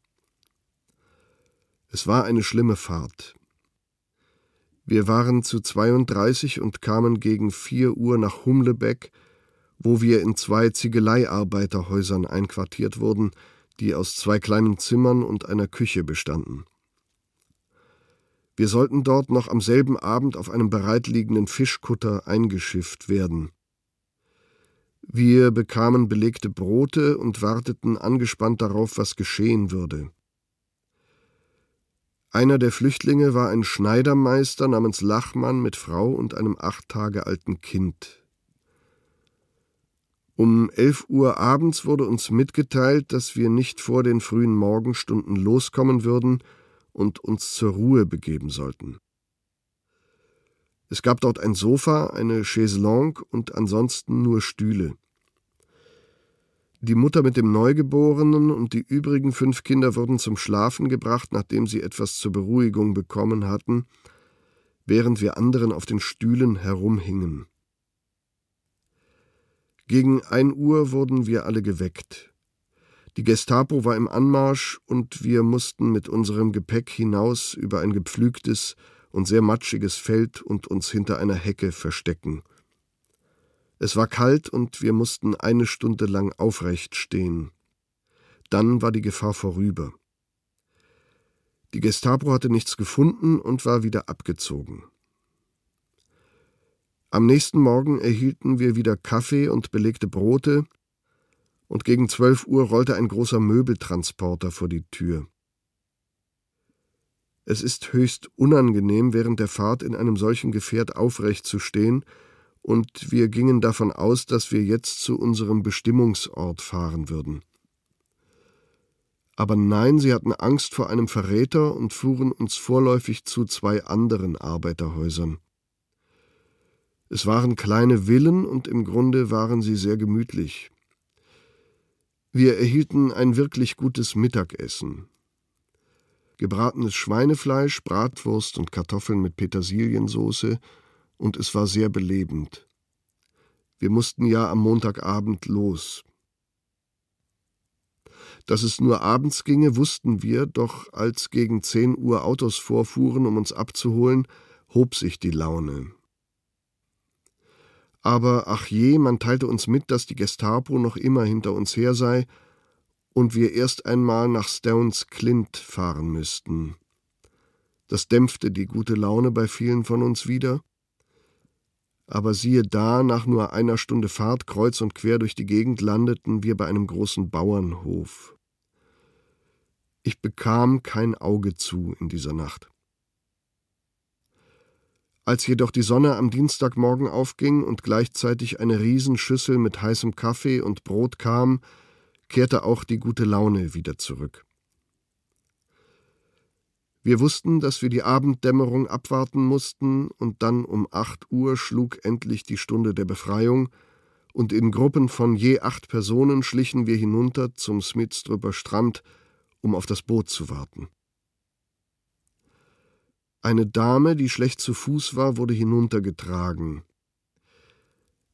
Es war eine schlimme Fahrt. Wir waren zu 32 und kamen gegen vier Uhr nach Humlebeck, wo wir in zwei Ziegeleiarbeiterhäusern einquartiert wurden, die aus zwei kleinen Zimmern und einer Küche bestanden. Wir sollten dort noch am selben Abend auf einem bereitliegenden Fischkutter eingeschifft werden. Wir bekamen belegte Brote und warteten angespannt darauf, was geschehen würde. Einer der Flüchtlinge war ein Schneidermeister namens Lachmann mit Frau und einem acht Tage alten Kind. Um elf Uhr abends wurde uns mitgeteilt, dass wir nicht vor den frühen Morgenstunden loskommen würden und uns zur Ruhe begeben sollten. Es gab dort ein Sofa, eine Chaiselongue und ansonsten nur Stühle. Die Mutter mit dem Neugeborenen und die übrigen fünf Kinder wurden zum Schlafen gebracht, nachdem sie etwas zur Beruhigung bekommen hatten, während wir anderen auf den Stühlen herumhingen. Gegen ein Uhr wurden wir alle geweckt. Die Gestapo war im Anmarsch und wir mussten mit unserem Gepäck hinaus über ein gepflügtes und sehr matschiges Feld und uns hinter einer Hecke verstecken. Es war kalt und wir mussten eine Stunde lang aufrecht stehen. Dann war die Gefahr vorüber. Die Gestapo hatte nichts gefunden und war wieder abgezogen. Am nächsten Morgen erhielten wir wieder Kaffee und belegte Brote, und gegen zwölf Uhr rollte ein großer Möbeltransporter vor die Tür. Es ist höchst unangenehm, während der Fahrt in einem solchen Gefährt aufrecht zu stehen, und wir gingen davon aus, dass wir jetzt zu unserem Bestimmungsort fahren würden. Aber nein, sie hatten Angst vor einem Verräter und fuhren uns vorläufig zu zwei anderen Arbeiterhäusern. Es waren kleine Villen und im Grunde waren sie sehr gemütlich. Wir erhielten ein wirklich gutes Mittagessen. Gebratenes Schweinefleisch, Bratwurst und Kartoffeln mit Petersiliensoße, und es war sehr belebend. Wir mussten ja am Montagabend los. Dass es nur abends ginge, wussten wir, doch als gegen zehn Uhr Autos vorfuhren, um uns abzuholen, hob sich die Laune. Aber ach je, man teilte uns mit, dass die Gestapo noch immer hinter uns her sei und wir erst einmal nach Stones Clint fahren müssten. Das dämpfte die gute Laune bei vielen von uns wieder. Aber siehe da, nach nur einer Stunde Fahrt kreuz und quer durch die Gegend landeten wir bei einem großen Bauernhof. Ich bekam kein Auge zu in dieser Nacht. Als jedoch die Sonne am Dienstagmorgen aufging und gleichzeitig eine Riesenschüssel mit heißem Kaffee und Brot kam, kehrte auch die gute Laune wieder zurück. Wir wussten, dass wir die Abenddämmerung abwarten mussten, und dann um acht Uhr schlug endlich die Stunde der Befreiung, und in Gruppen von je acht Personen schlichen wir hinunter zum Smithstrupper Strand, um auf das Boot zu warten. Eine Dame, die schlecht zu Fuß war, wurde hinuntergetragen.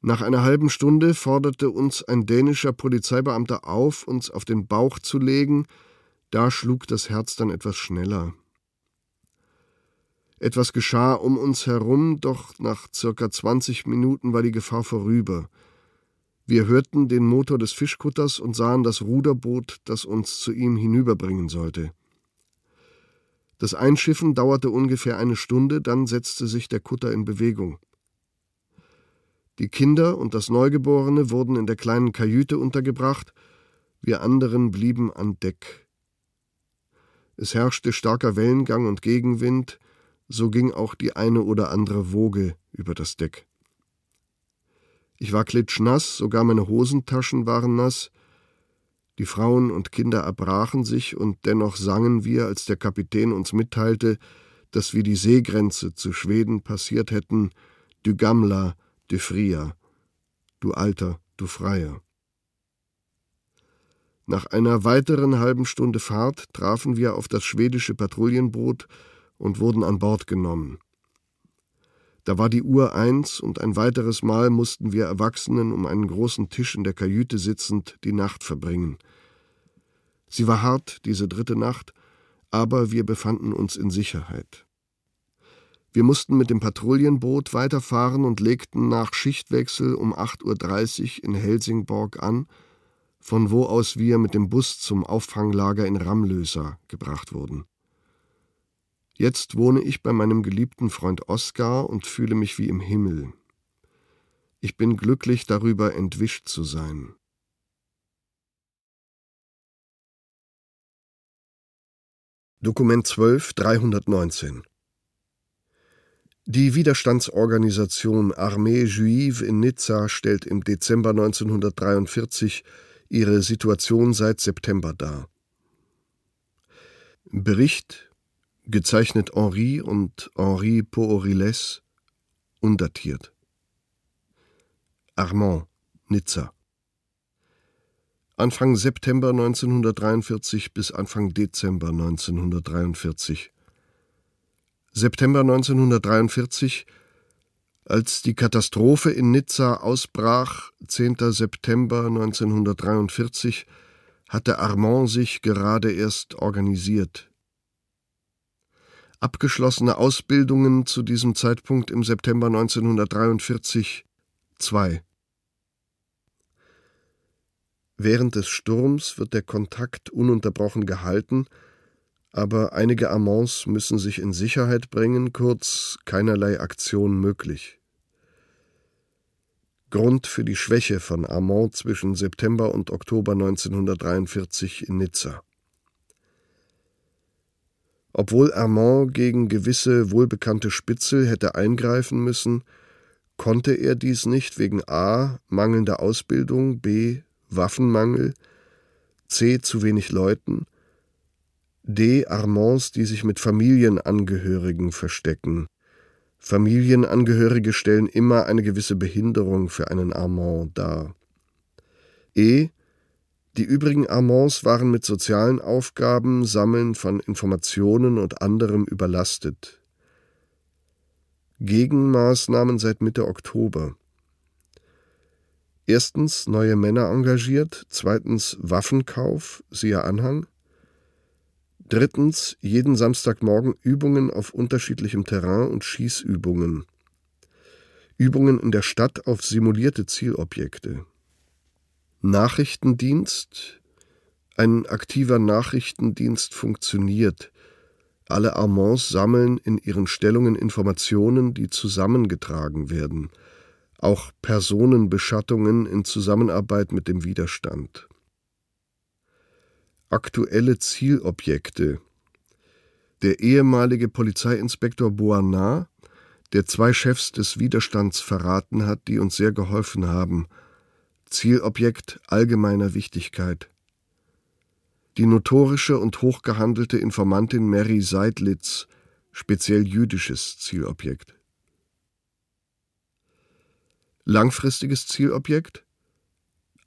Nach einer halben Stunde forderte uns ein dänischer Polizeibeamter auf, uns auf den Bauch zu legen, da schlug das Herz dann etwas schneller. Etwas geschah um uns herum, doch nach circa 20 Minuten war die Gefahr vorüber. Wir hörten den Motor des Fischkutters und sahen das Ruderboot, das uns zu ihm hinüberbringen sollte. Das Einschiffen dauerte ungefähr eine Stunde, dann setzte sich der Kutter in Bewegung. Die Kinder und das Neugeborene wurden in der kleinen Kajüte untergebracht, wir anderen blieben an Deck. Es herrschte starker Wellengang und Gegenwind, so ging auch die eine oder andere Woge über das Deck. Ich war klitschnass, sogar meine Hosentaschen waren nass, die Frauen und Kinder erbrachen sich, und dennoch sangen wir, als der Kapitän uns mitteilte, dass wir die Seegrenze zu Schweden passiert hätten, Du Gamla, Du Fria, du Alter, du Freier. Nach einer weiteren halben Stunde Fahrt trafen wir auf das schwedische Patrouillenboot und wurden an Bord genommen. Da war die Uhr eins und ein weiteres Mal mussten wir Erwachsenen um einen großen Tisch in der Kajüte sitzend die Nacht verbringen. Sie war hart, diese dritte Nacht, aber wir befanden uns in Sicherheit. Wir mussten mit dem Patrouillenboot weiterfahren und legten nach Schichtwechsel um 8.30 Uhr in Helsingborg an, von wo aus wir mit dem Bus zum Auffanglager in Ramlösa gebracht wurden. Jetzt wohne ich bei meinem geliebten Freund Oskar und fühle mich wie im Himmel. Ich bin glücklich darüber, entwischt zu sein. Dokument 12, 319 Die Widerstandsorganisation Armee Juive in Nizza stellt im Dezember 1943 ihre Situation seit September dar. Bericht gezeichnet Henri und Henri Pooriles, undatiert. Armand, Nizza. Anfang September 1943 bis Anfang Dezember 1943. September 1943 als die Katastrophe in Nizza ausbrach, 10. September 1943, hatte Armand sich gerade erst organisiert. Abgeschlossene Ausbildungen zu diesem Zeitpunkt im September 1943 2. Während des Sturms wird der Kontakt ununterbrochen gehalten, aber einige Amants müssen sich in Sicherheit bringen, kurz keinerlei Aktion möglich. Grund für die Schwäche von Armand zwischen September und Oktober 1943 in Nizza. Obwohl Armand gegen gewisse wohlbekannte Spitzel hätte eingreifen müssen, konnte er dies nicht wegen a. mangelnder Ausbildung, b. Waffenmangel, c. zu wenig Leuten D. Armands, die sich mit Familienangehörigen verstecken. Familienangehörige stellen immer eine gewisse Behinderung für einen Armand dar. E. Die übrigen Armands waren mit sozialen Aufgaben, Sammeln von Informationen und anderem überlastet. Gegenmaßnahmen seit Mitte Oktober. Erstens neue Männer engagiert, zweitens Waffenkauf, siehe Anhang. Drittens jeden Samstagmorgen Übungen auf unterschiedlichem Terrain und Schießübungen. Übungen in der Stadt auf simulierte Zielobjekte. Nachrichtendienst. Ein aktiver Nachrichtendienst funktioniert. Alle Armands sammeln in ihren Stellungen Informationen, die zusammengetragen werden. Auch Personenbeschattungen in Zusammenarbeit mit dem Widerstand. Aktuelle Zielobjekte. Der ehemalige Polizeiinspektor Boanat, der zwei Chefs des Widerstands verraten hat, die uns sehr geholfen haben. Zielobjekt allgemeiner Wichtigkeit die notorische und hochgehandelte Informantin Mary Seidlitz, speziell jüdisches Zielobjekt. Langfristiges Zielobjekt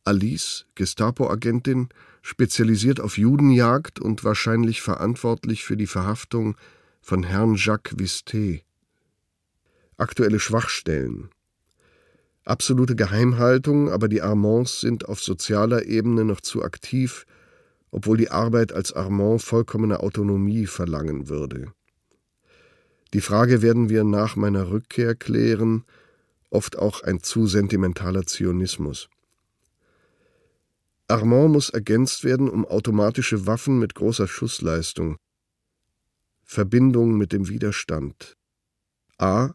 Alice, Gestapo-Agentin, spezialisiert auf Judenjagd und wahrscheinlich verantwortlich für die Verhaftung von Herrn Jacques Visté. Aktuelle Schwachstellen Absolute Geheimhaltung, aber die Armands sind auf sozialer Ebene noch zu aktiv, obwohl die Arbeit als Armand vollkommene Autonomie verlangen würde. Die Frage werden wir nach meiner Rückkehr klären, oft auch ein zu sentimentaler Zionismus. Armand muss ergänzt werden um automatische Waffen mit großer Schussleistung. Verbindung mit dem Widerstand. A.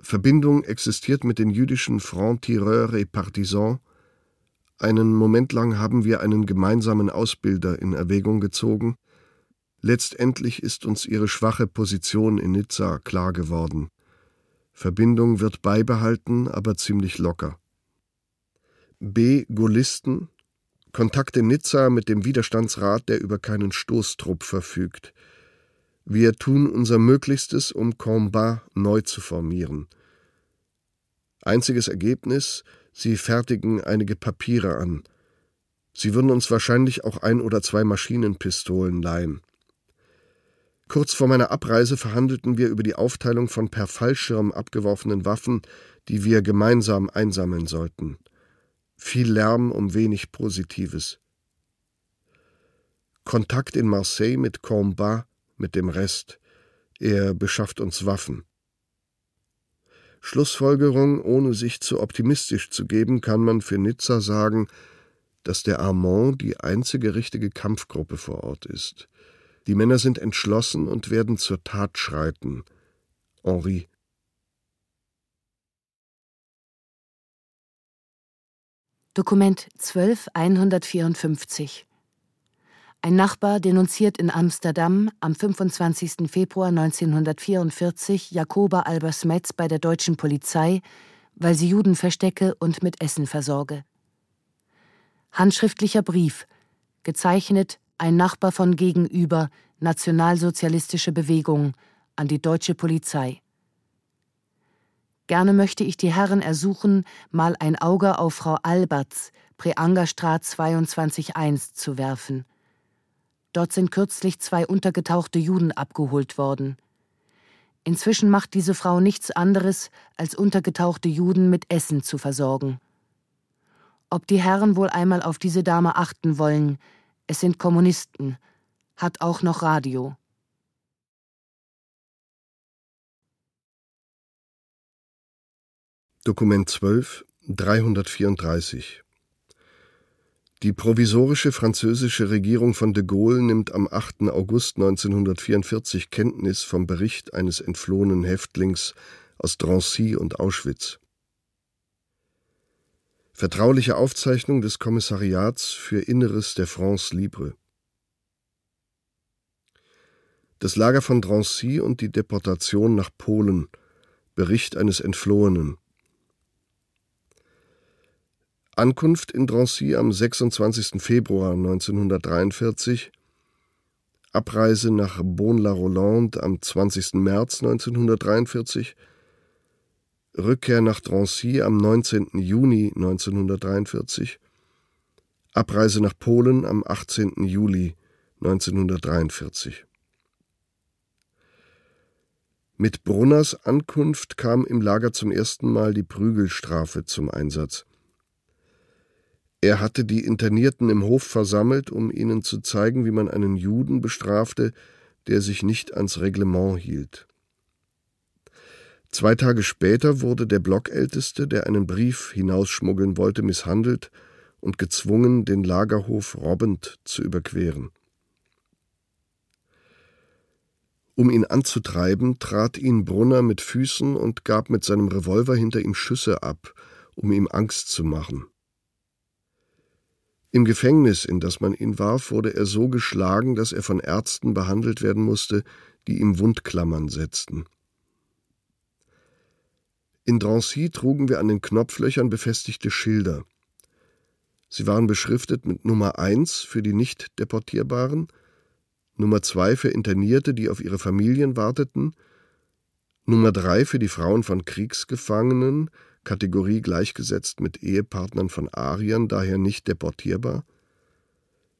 Verbindung existiert mit den jüdischen Francs-Tireurs et Partisans, einen Moment lang haben wir einen gemeinsamen Ausbilder in Erwägung gezogen. Letztendlich ist uns ihre schwache Position in Nizza klar geworden. Verbindung wird beibehalten, aber ziemlich locker. B. Gullisten. Kontakt in Nizza mit dem Widerstandsrat, der über keinen Stoßtrupp verfügt. Wir tun unser Möglichstes, um Combat neu zu formieren. Einziges Ergebnis Sie fertigen einige Papiere an. Sie würden uns wahrscheinlich auch ein oder zwei Maschinenpistolen leihen. Kurz vor meiner Abreise verhandelten wir über die Aufteilung von per Fallschirm abgeworfenen Waffen, die wir gemeinsam einsammeln sollten. Viel Lärm um wenig Positives. Kontakt in Marseille mit Combat, mit dem Rest. Er beschafft uns Waffen. Schlussfolgerung, ohne sich zu optimistisch zu geben, kann man für Nizza sagen, dass der Armand die einzige richtige Kampfgruppe vor Ort ist. Die Männer sind entschlossen und werden zur Tat schreiten. Henri. Dokument 12154 ein Nachbar denunziert in Amsterdam am 25. Februar 1944 Jakoba Albersmetz bei der deutschen Polizei, weil sie Juden verstecke und mit Essen versorge. Handschriftlicher Brief, gezeichnet ein Nachbar von gegenüber, Nationalsozialistische Bewegung, an die deutsche Polizei. Gerne möchte ich die Herren ersuchen, mal ein Auge auf Frau Alberts, Preangerstraat 22.1 zu werfen. Dort sind kürzlich zwei untergetauchte Juden abgeholt worden. Inzwischen macht diese Frau nichts anderes, als untergetauchte Juden mit Essen zu versorgen. Ob die Herren wohl einmal auf diese Dame achten wollen, es sind Kommunisten, hat auch noch Radio. Dokument 12, 334 die provisorische französische Regierung von de Gaulle nimmt am 8. August 1944 Kenntnis vom Bericht eines entflohenen Häftlings aus Drancy und Auschwitz. Vertrauliche Aufzeichnung des Kommissariats für Inneres der France Libre. Das Lager von Drancy und die Deportation nach Polen. Bericht eines Entflohenen. Ankunft in Drancy am 26. Februar 1943 Abreise nach Beaune-la-Rolande am 20. März 1943, Rückkehr nach Drancy am 19. Juni 1943, Abreise nach Polen am 18. Juli 1943. Mit Brunners Ankunft kam im Lager zum ersten Mal die Prügelstrafe zum Einsatz. Er hatte die Internierten im Hof versammelt, um ihnen zu zeigen, wie man einen Juden bestrafte, der sich nicht ans Reglement hielt. Zwei Tage später wurde der Blockälteste, der einen Brief hinausschmuggeln wollte, misshandelt und gezwungen, den Lagerhof robbend zu überqueren. Um ihn anzutreiben, trat ihn Brunner mit Füßen und gab mit seinem Revolver hinter ihm Schüsse ab, um ihm Angst zu machen. Im Gefängnis, in das man ihn warf, wurde er so geschlagen, dass er von Ärzten behandelt werden musste, die ihm Wundklammern setzten. In Drancy trugen wir an den Knopflöchern befestigte Schilder. Sie waren beschriftet mit Nummer 1 für die nicht deportierbaren, Nummer 2 für Internierte, die auf ihre Familien warteten, Nummer 3 für die Frauen von Kriegsgefangenen, Kategorie gleichgesetzt mit Ehepartnern von Ariern, daher nicht deportierbar,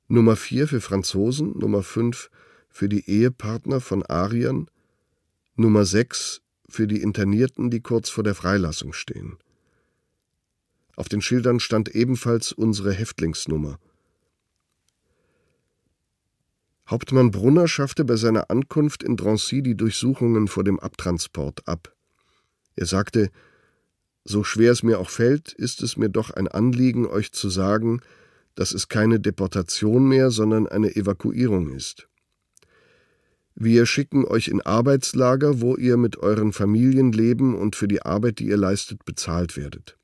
Nummer 4 für Franzosen, Nummer 5 für die Ehepartner von Ariern, Nummer 6 für die Internierten, die kurz vor der Freilassung stehen. Auf den Schildern stand ebenfalls unsere Häftlingsnummer. Hauptmann Brunner schaffte bei seiner Ankunft in Drancy die Durchsuchungen vor dem Abtransport ab. Er sagte, so schwer es mir auch fällt, ist es mir doch ein Anliegen, euch zu sagen, dass es keine Deportation mehr, sondern eine Evakuierung ist. Wir schicken euch in Arbeitslager, wo ihr mit euren Familien leben und für die Arbeit, die ihr leistet, bezahlt werdet.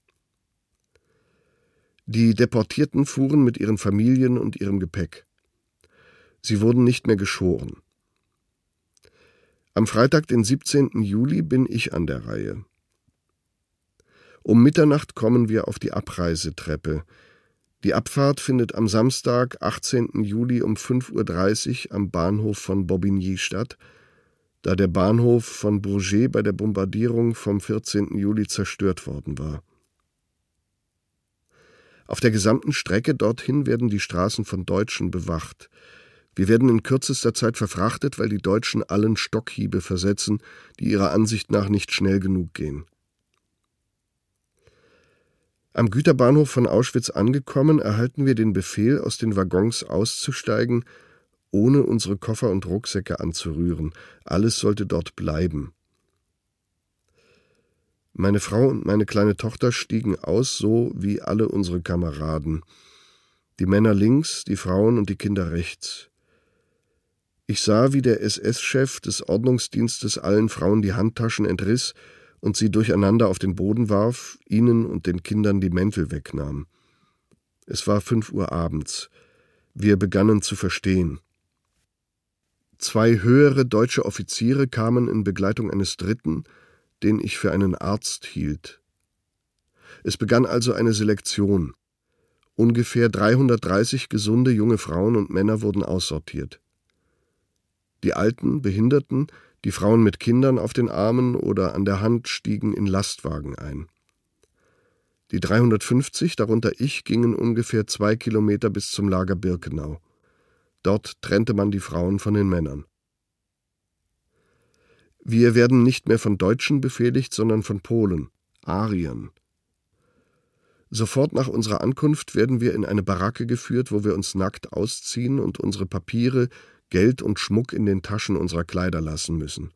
Die Deportierten fuhren mit ihren Familien und ihrem Gepäck. Sie wurden nicht mehr geschoren. Am Freitag, den 17. Juli, bin ich an der Reihe. Um Mitternacht kommen wir auf die Abreisetreppe. Die Abfahrt findet am Samstag, 18. Juli um 5.30 Uhr am Bahnhof von Bobigny statt, da der Bahnhof von Bourget bei der Bombardierung vom 14. Juli zerstört worden war. Auf der gesamten Strecke dorthin werden die Straßen von Deutschen bewacht. Wir werden in kürzester Zeit verfrachtet, weil die Deutschen allen Stockhiebe versetzen, die ihrer Ansicht nach nicht schnell genug gehen. Am Güterbahnhof von Auschwitz angekommen, erhalten wir den Befehl, aus den Waggons auszusteigen, ohne unsere Koffer und Rucksäcke anzurühren. Alles sollte dort bleiben. Meine Frau und meine kleine Tochter stiegen aus, so wie alle unsere Kameraden. Die Männer links, die Frauen und die Kinder rechts. Ich sah, wie der SS-Chef des Ordnungsdienstes allen Frauen die Handtaschen entriss und sie durcheinander auf den Boden warf, ihnen und den Kindern die Mäntel wegnahm. Es war fünf Uhr abends. Wir begannen zu verstehen. Zwei höhere deutsche Offiziere kamen in Begleitung eines dritten, den ich für einen Arzt hielt. Es begann also eine Selektion. Ungefähr 330 gesunde junge Frauen und Männer wurden aussortiert. Die Alten, Behinderten, die Frauen mit Kindern auf den Armen oder an der Hand stiegen in Lastwagen ein. Die 350, darunter ich, gingen ungefähr zwei Kilometer bis zum Lager Birkenau. Dort trennte man die Frauen von den Männern. Wir werden nicht mehr von Deutschen befehligt, sondern von Polen, Ariern. Sofort nach unserer Ankunft werden wir in eine Baracke geführt, wo wir uns nackt ausziehen und unsere Papiere, Geld und Schmuck in den Taschen unserer Kleider lassen müssen.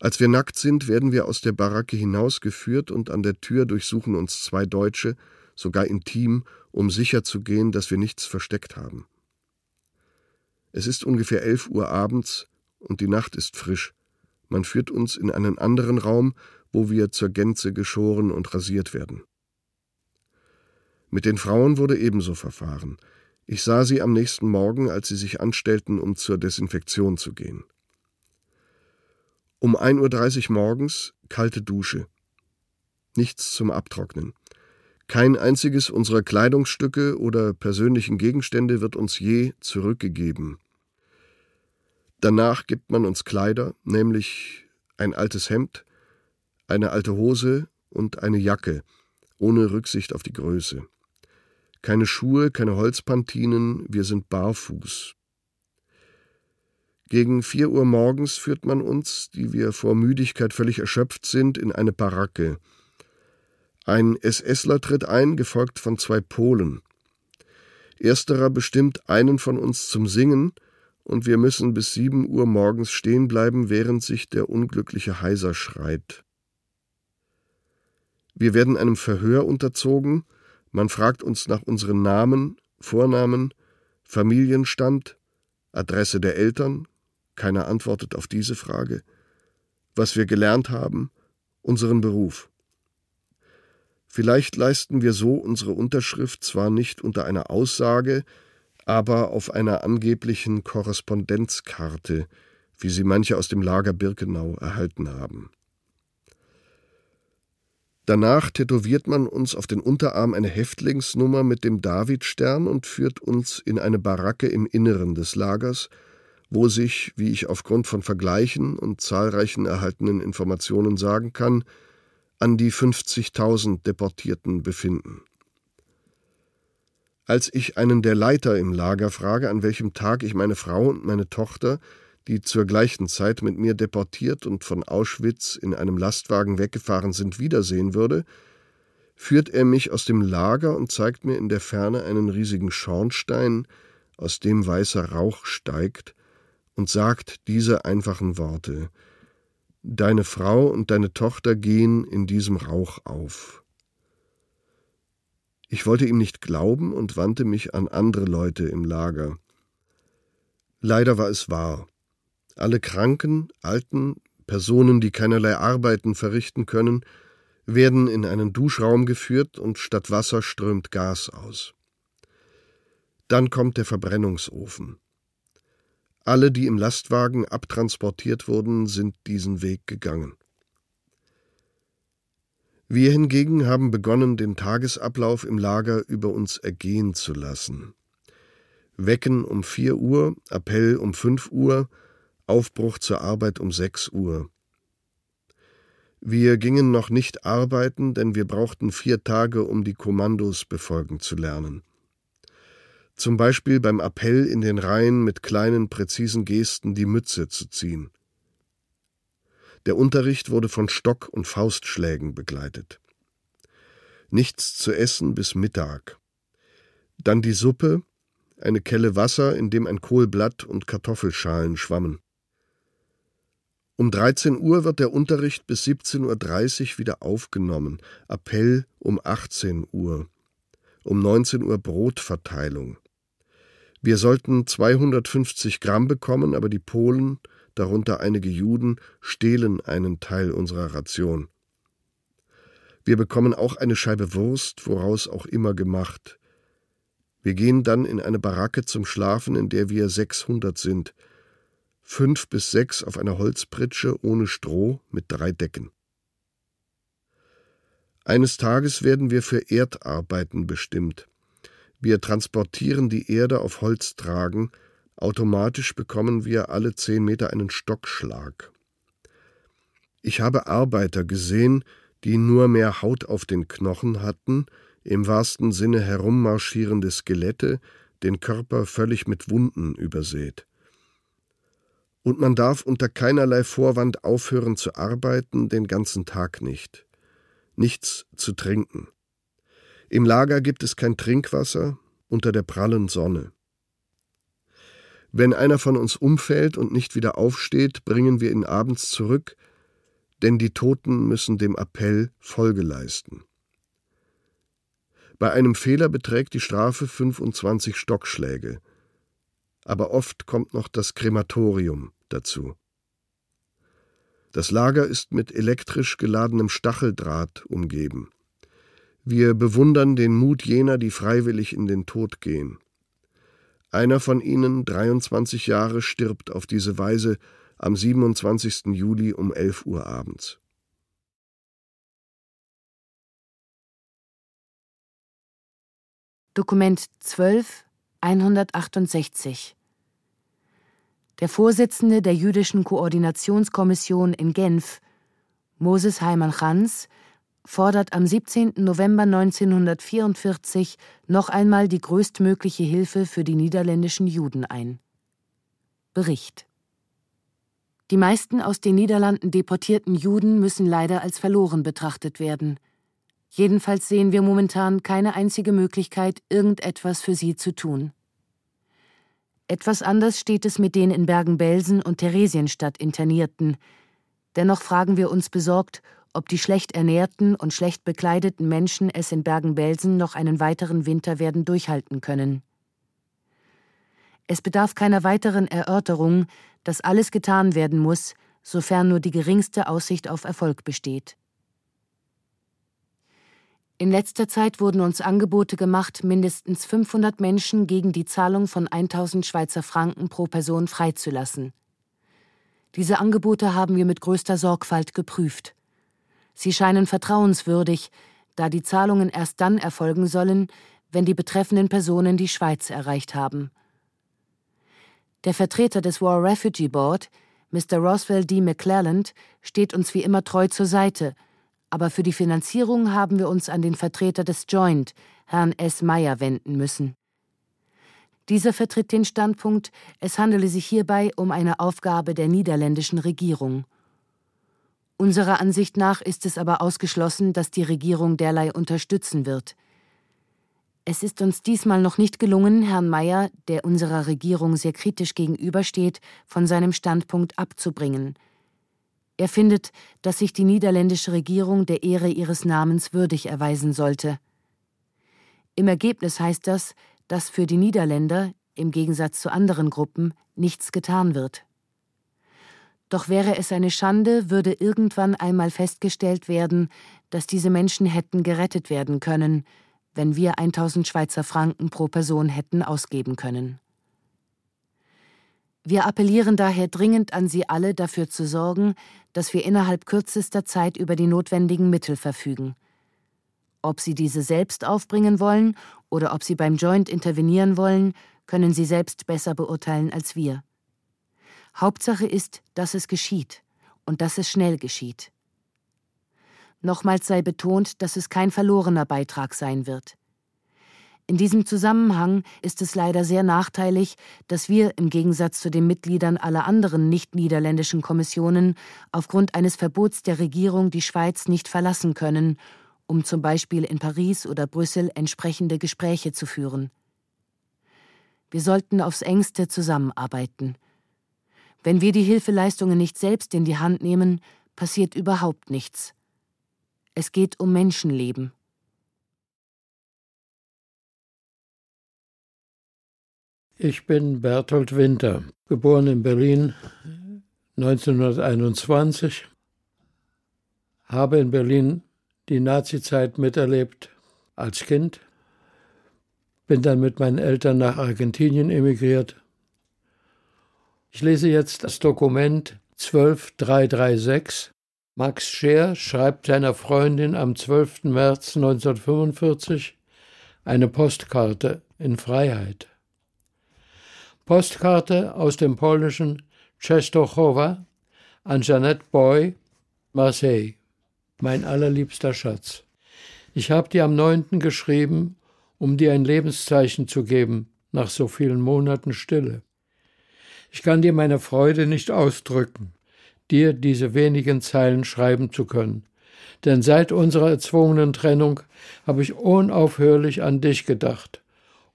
Als wir nackt sind, werden wir aus der Baracke hinausgeführt und an der Tür durchsuchen uns zwei Deutsche, sogar intim, um sicherzugehen, dass wir nichts versteckt haben. Es ist ungefähr elf Uhr abends und die Nacht ist frisch. Man führt uns in einen anderen Raum, wo wir zur Gänze geschoren und rasiert werden. Mit den Frauen wurde ebenso verfahren. Ich sah sie am nächsten Morgen, als sie sich anstellten, um zur Desinfektion zu gehen. Um 1.30 Uhr morgens kalte Dusche. Nichts zum Abtrocknen. Kein einziges unserer Kleidungsstücke oder persönlichen Gegenstände wird uns je zurückgegeben. Danach gibt man uns Kleider, nämlich ein altes Hemd, eine alte Hose und eine Jacke, ohne Rücksicht auf die Größe. Keine Schuhe, keine Holzpantinen, wir sind barfuß. Gegen vier Uhr morgens führt man uns, die wir vor Müdigkeit völlig erschöpft sind, in eine Baracke. Ein SSler tritt ein, gefolgt von zwei Polen. Ersterer bestimmt einen von uns zum Singen, und wir müssen bis sieben Uhr morgens stehen bleiben, während sich der unglückliche Heiser schreit. Wir werden einem Verhör unterzogen, man fragt uns nach unseren Namen, Vornamen, Familienstand, Adresse der Eltern, keiner antwortet auf diese Frage, was wir gelernt haben, unseren Beruf. Vielleicht leisten wir so unsere Unterschrift zwar nicht unter einer Aussage, aber auf einer angeblichen Korrespondenzkarte, wie sie manche aus dem Lager Birkenau erhalten haben. Danach tätowiert man uns auf den Unterarm eine Häftlingsnummer mit dem Davidstern und führt uns in eine Baracke im Inneren des Lagers, wo sich, wie ich aufgrund von Vergleichen und zahlreichen erhaltenen Informationen sagen kann, an die 50.000 Deportierten befinden. Als ich einen der Leiter im Lager frage, an welchem Tag ich meine Frau und meine Tochter, die zur gleichen Zeit mit mir deportiert und von Auschwitz in einem Lastwagen weggefahren sind, wiedersehen würde, führt er mich aus dem Lager und zeigt mir in der Ferne einen riesigen Schornstein, aus dem weißer Rauch steigt, und sagt diese einfachen Worte Deine Frau und deine Tochter gehen in diesem Rauch auf. Ich wollte ihm nicht glauben und wandte mich an andere Leute im Lager. Leider war es wahr. Alle Kranken, Alten, Personen, die keinerlei Arbeiten verrichten können, werden in einen Duschraum geführt und statt Wasser strömt Gas aus. Dann kommt der Verbrennungsofen. Alle, die im Lastwagen abtransportiert wurden, sind diesen Weg gegangen. Wir hingegen haben begonnen, den Tagesablauf im Lager über uns ergehen zu lassen. Wecken um vier Uhr, Appell um fünf Uhr, Aufbruch zur Arbeit um sechs Uhr. Wir gingen noch nicht arbeiten, denn wir brauchten vier Tage, um die Kommandos befolgen zu lernen. Zum Beispiel beim Appell in den Reihen mit kleinen, präzisen Gesten die Mütze zu ziehen. Der Unterricht wurde von Stock- und Faustschlägen begleitet. Nichts zu essen bis Mittag. Dann die Suppe, eine Kelle Wasser, in dem ein Kohlblatt und Kartoffelschalen schwammen. Um 13 Uhr wird der Unterricht bis 17.30 Uhr wieder aufgenommen, Appell um 18 Uhr. Um 19 Uhr Brotverteilung. Wir sollten 250 Gramm bekommen, aber die Polen darunter einige Juden, stehlen einen Teil unserer Ration. Wir bekommen auch eine Scheibe Wurst, woraus auch immer gemacht. Wir gehen dann in eine Baracke zum Schlafen, in der wir 600 sind. Fünf bis sechs auf einer Holzpritsche ohne Stroh mit drei Decken. Eines Tages werden wir für Erdarbeiten bestimmt. Wir transportieren die Erde auf Holztragen, Automatisch bekommen wir alle zehn Meter einen Stockschlag. Ich habe Arbeiter gesehen, die nur mehr Haut auf den Knochen hatten, im wahrsten Sinne herummarschierende Skelette, den Körper völlig mit Wunden übersät. Und man darf unter keinerlei Vorwand aufhören zu arbeiten, den ganzen Tag nicht. Nichts zu trinken. Im Lager gibt es kein Trinkwasser unter der prallen Sonne. Wenn einer von uns umfällt und nicht wieder aufsteht, bringen wir ihn abends zurück, denn die Toten müssen dem Appell Folge leisten. Bei einem Fehler beträgt die Strafe 25 Stockschläge, aber oft kommt noch das Krematorium dazu. Das Lager ist mit elektrisch geladenem Stacheldraht umgeben. Wir bewundern den Mut jener, die freiwillig in den Tod gehen. Einer von ihnen, 23 Jahre, stirbt auf diese Weise am 27. Juli um 11 Uhr abends. Dokument 12 168 Der Vorsitzende der jüdischen Koordinationskommission in Genf, Moses Heimann Chans, fordert am 17. November 1944 noch einmal die größtmögliche Hilfe für die niederländischen Juden ein. Bericht Die meisten aus den Niederlanden deportierten Juden müssen leider als verloren betrachtet werden. Jedenfalls sehen wir momentan keine einzige Möglichkeit, irgendetwas für sie zu tun. Etwas anders steht es mit den in Bergen-Belsen und Theresienstadt Internierten. Dennoch fragen wir uns besorgt, ob die schlecht ernährten und schlecht bekleideten Menschen es in Bergen-Belsen noch einen weiteren Winter werden durchhalten können. Es bedarf keiner weiteren Erörterung, dass alles getan werden muss, sofern nur die geringste Aussicht auf Erfolg besteht. In letzter Zeit wurden uns Angebote gemacht, mindestens 500 Menschen gegen die Zahlung von 1000 Schweizer Franken pro Person freizulassen. Diese Angebote haben wir mit größter Sorgfalt geprüft. Sie scheinen vertrauenswürdig, da die Zahlungen erst dann erfolgen sollen, wenn die betreffenden Personen die Schweiz erreicht haben. Der Vertreter des War Refugee Board, Mr. Roswell D. McClelland, steht uns wie immer treu zur Seite, aber für die Finanzierung haben wir uns an den Vertreter des Joint, Herrn S. Meyer, wenden müssen. Dieser vertritt den Standpunkt, es handele sich hierbei um eine Aufgabe der niederländischen Regierung. Unserer Ansicht nach ist es aber ausgeschlossen, dass die Regierung derlei unterstützen wird. Es ist uns diesmal noch nicht gelungen, Herrn Mayer, der unserer Regierung sehr kritisch gegenübersteht, von seinem Standpunkt abzubringen. Er findet, dass sich die niederländische Regierung der Ehre ihres Namens würdig erweisen sollte. Im Ergebnis heißt das, dass für die Niederländer, im Gegensatz zu anderen Gruppen, nichts getan wird. Doch wäre es eine Schande, würde irgendwann einmal festgestellt werden, dass diese Menschen hätten gerettet werden können, wenn wir 1000 Schweizer Franken pro Person hätten ausgeben können. Wir appellieren daher dringend an Sie alle, dafür zu sorgen, dass wir innerhalb kürzester Zeit über die notwendigen Mittel verfügen. Ob Sie diese selbst aufbringen wollen oder ob Sie beim Joint intervenieren wollen, können Sie selbst besser beurteilen als wir. Hauptsache ist, dass es geschieht und dass es schnell geschieht. Nochmals sei betont, dass es kein verlorener Beitrag sein wird. In diesem Zusammenhang ist es leider sehr nachteilig, dass wir im Gegensatz zu den Mitgliedern aller anderen nicht-niederländischen Kommissionen aufgrund eines Verbots der Regierung die Schweiz nicht verlassen können, um zum Beispiel in Paris oder Brüssel entsprechende Gespräche zu führen. Wir sollten aufs engste zusammenarbeiten. Wenn wir die Hilfeleistungen nicht selbst in die Hand nehmen, passiert überhaupt nichts. Es geht um Menschenleben. Ich bin Berthold Winter, geboren in Berlin 1921, habe in Berlin die Nazizeit miterlebt als Kind, bin dann mit meinen Eltern nach Argentinien emigriert ich lese jetzt das Dokument 12336. Max Scheer schreibt seiner Freundin am 12. März 1945 eine Postkarte in Freiheit. Postkarte aus dem polnischen Częstochowa an Jeanette Boy, Marseille. Mein allerliebster Schatz. Ich habe dir am 9. geschrieben, um dir ein Lebenszeichen zu geben nach so vielen Monaten Stille. Ich kann dir meine Freude nicht ausdrücken, dir diese wenigen Zeilen schreiben zu können. Denn seit unserer erzwungenen Trennung habe ich unaufhörlich an dich gedacht,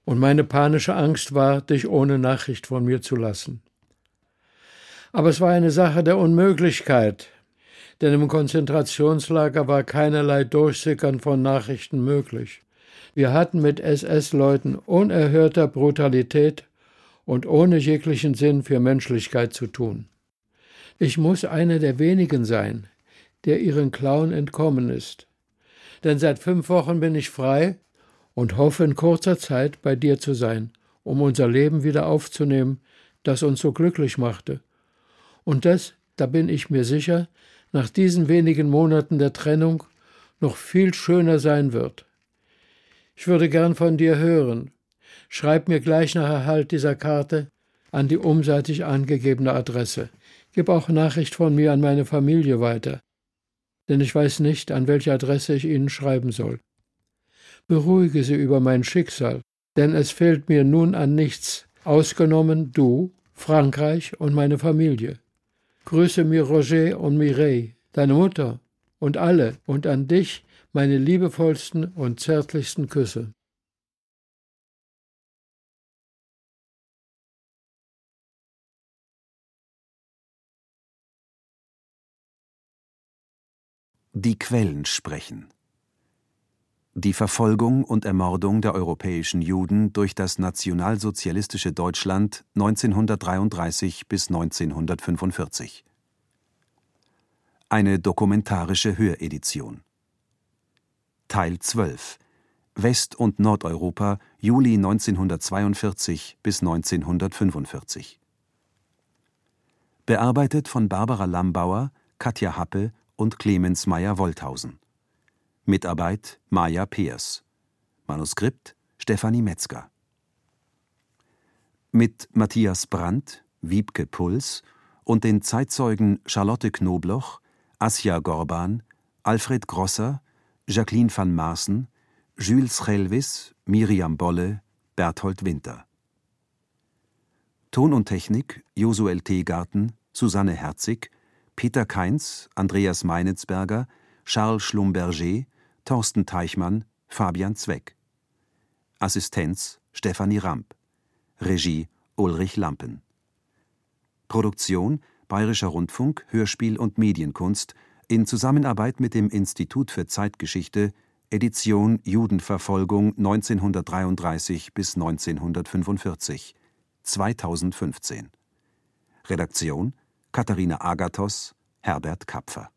und meine panische Angst war, dich ohne Nachricht von mir zu lassen. Aber es war eine Sache der Unmöglichkeit, denn im Konzentrationslager war keinerlei Durchsickern von Nachrichten möglich. Wir hatten mit SS-Leuten unerhörter Brutalität und ohne jeglichen Sinn für Menschlichkeit zu tun. Ich muss einer der wenigen sein, der ihren Klauen entkommen ist. Denn seit fünf Wochen bin ich frei und hoffe in kurzer Zeit bei dir zu sein, um unser Leben wieder aufzunehmen, das uns so glücklich machte. Und das, da bin ich mir sicher, nach diesen wenigen Monaten der Trennung noch viel schöner sein wird. Ich würde gern von dir hören, Schreib mir gleich nach Erhalt dieser Karte an die umseitig angegebene Adresse. Gib auch Nachricht von mir an meine Familie weiter, denn ich weiß nicht, an welche Adresse ich Ihnen schreiben soll. Beruhige Sie über mein Schicksal, denn es fehlt mir nun an nichts, ausgenommen du, Frankreich und meine Familie. Grüße mir Roger und Mireille, deine Mutter und alle und an dich meine liebevollsten und zärtlichsten Küsse. Die Quellen sprechen. Die Verfolgung und Ermordung der europäischen Juden durch das nationalsozialistische Deutschland 1933 bis 1945. Eine dokumentarische Höredition. Teil 12 West- und Nordeuropa Juli 1942 bis 1945. Bearbeitet von Barbara Lambauer, Katja Happe und Clemens Meyer-Wolthausen. Mitarbeit Maja Peers. Manuskript Stefanie Metzger. Mit Matthias Brandt, Wiebke Puls und den Zeitzeugen Charlotte Knobloch, Asja Gorban, Alfred Grosser, Jacqueline van Maaßen, Jules Chelvis, Miriam Bolle, Berthold Winter. Ton und Technik Josuel Teegarten, Susanne Herzig, Peter Kainz, Andreas Meinitzberger, Charles Schlumberger, Thorsten Teichmann, Fabian Zweck. Assistenz Stefanie Ramp. Regie Ulrich Lampen. Produktion Bayerischer Rundfunk, Hörspiel und Medienkunst in Zusammenarbeit mit dem Institut für Zeitgeschichte, Edition Judenverfolgung 1933 bis 1945, 2015. Redaktion Katharina Agathos, Herbert Kapfer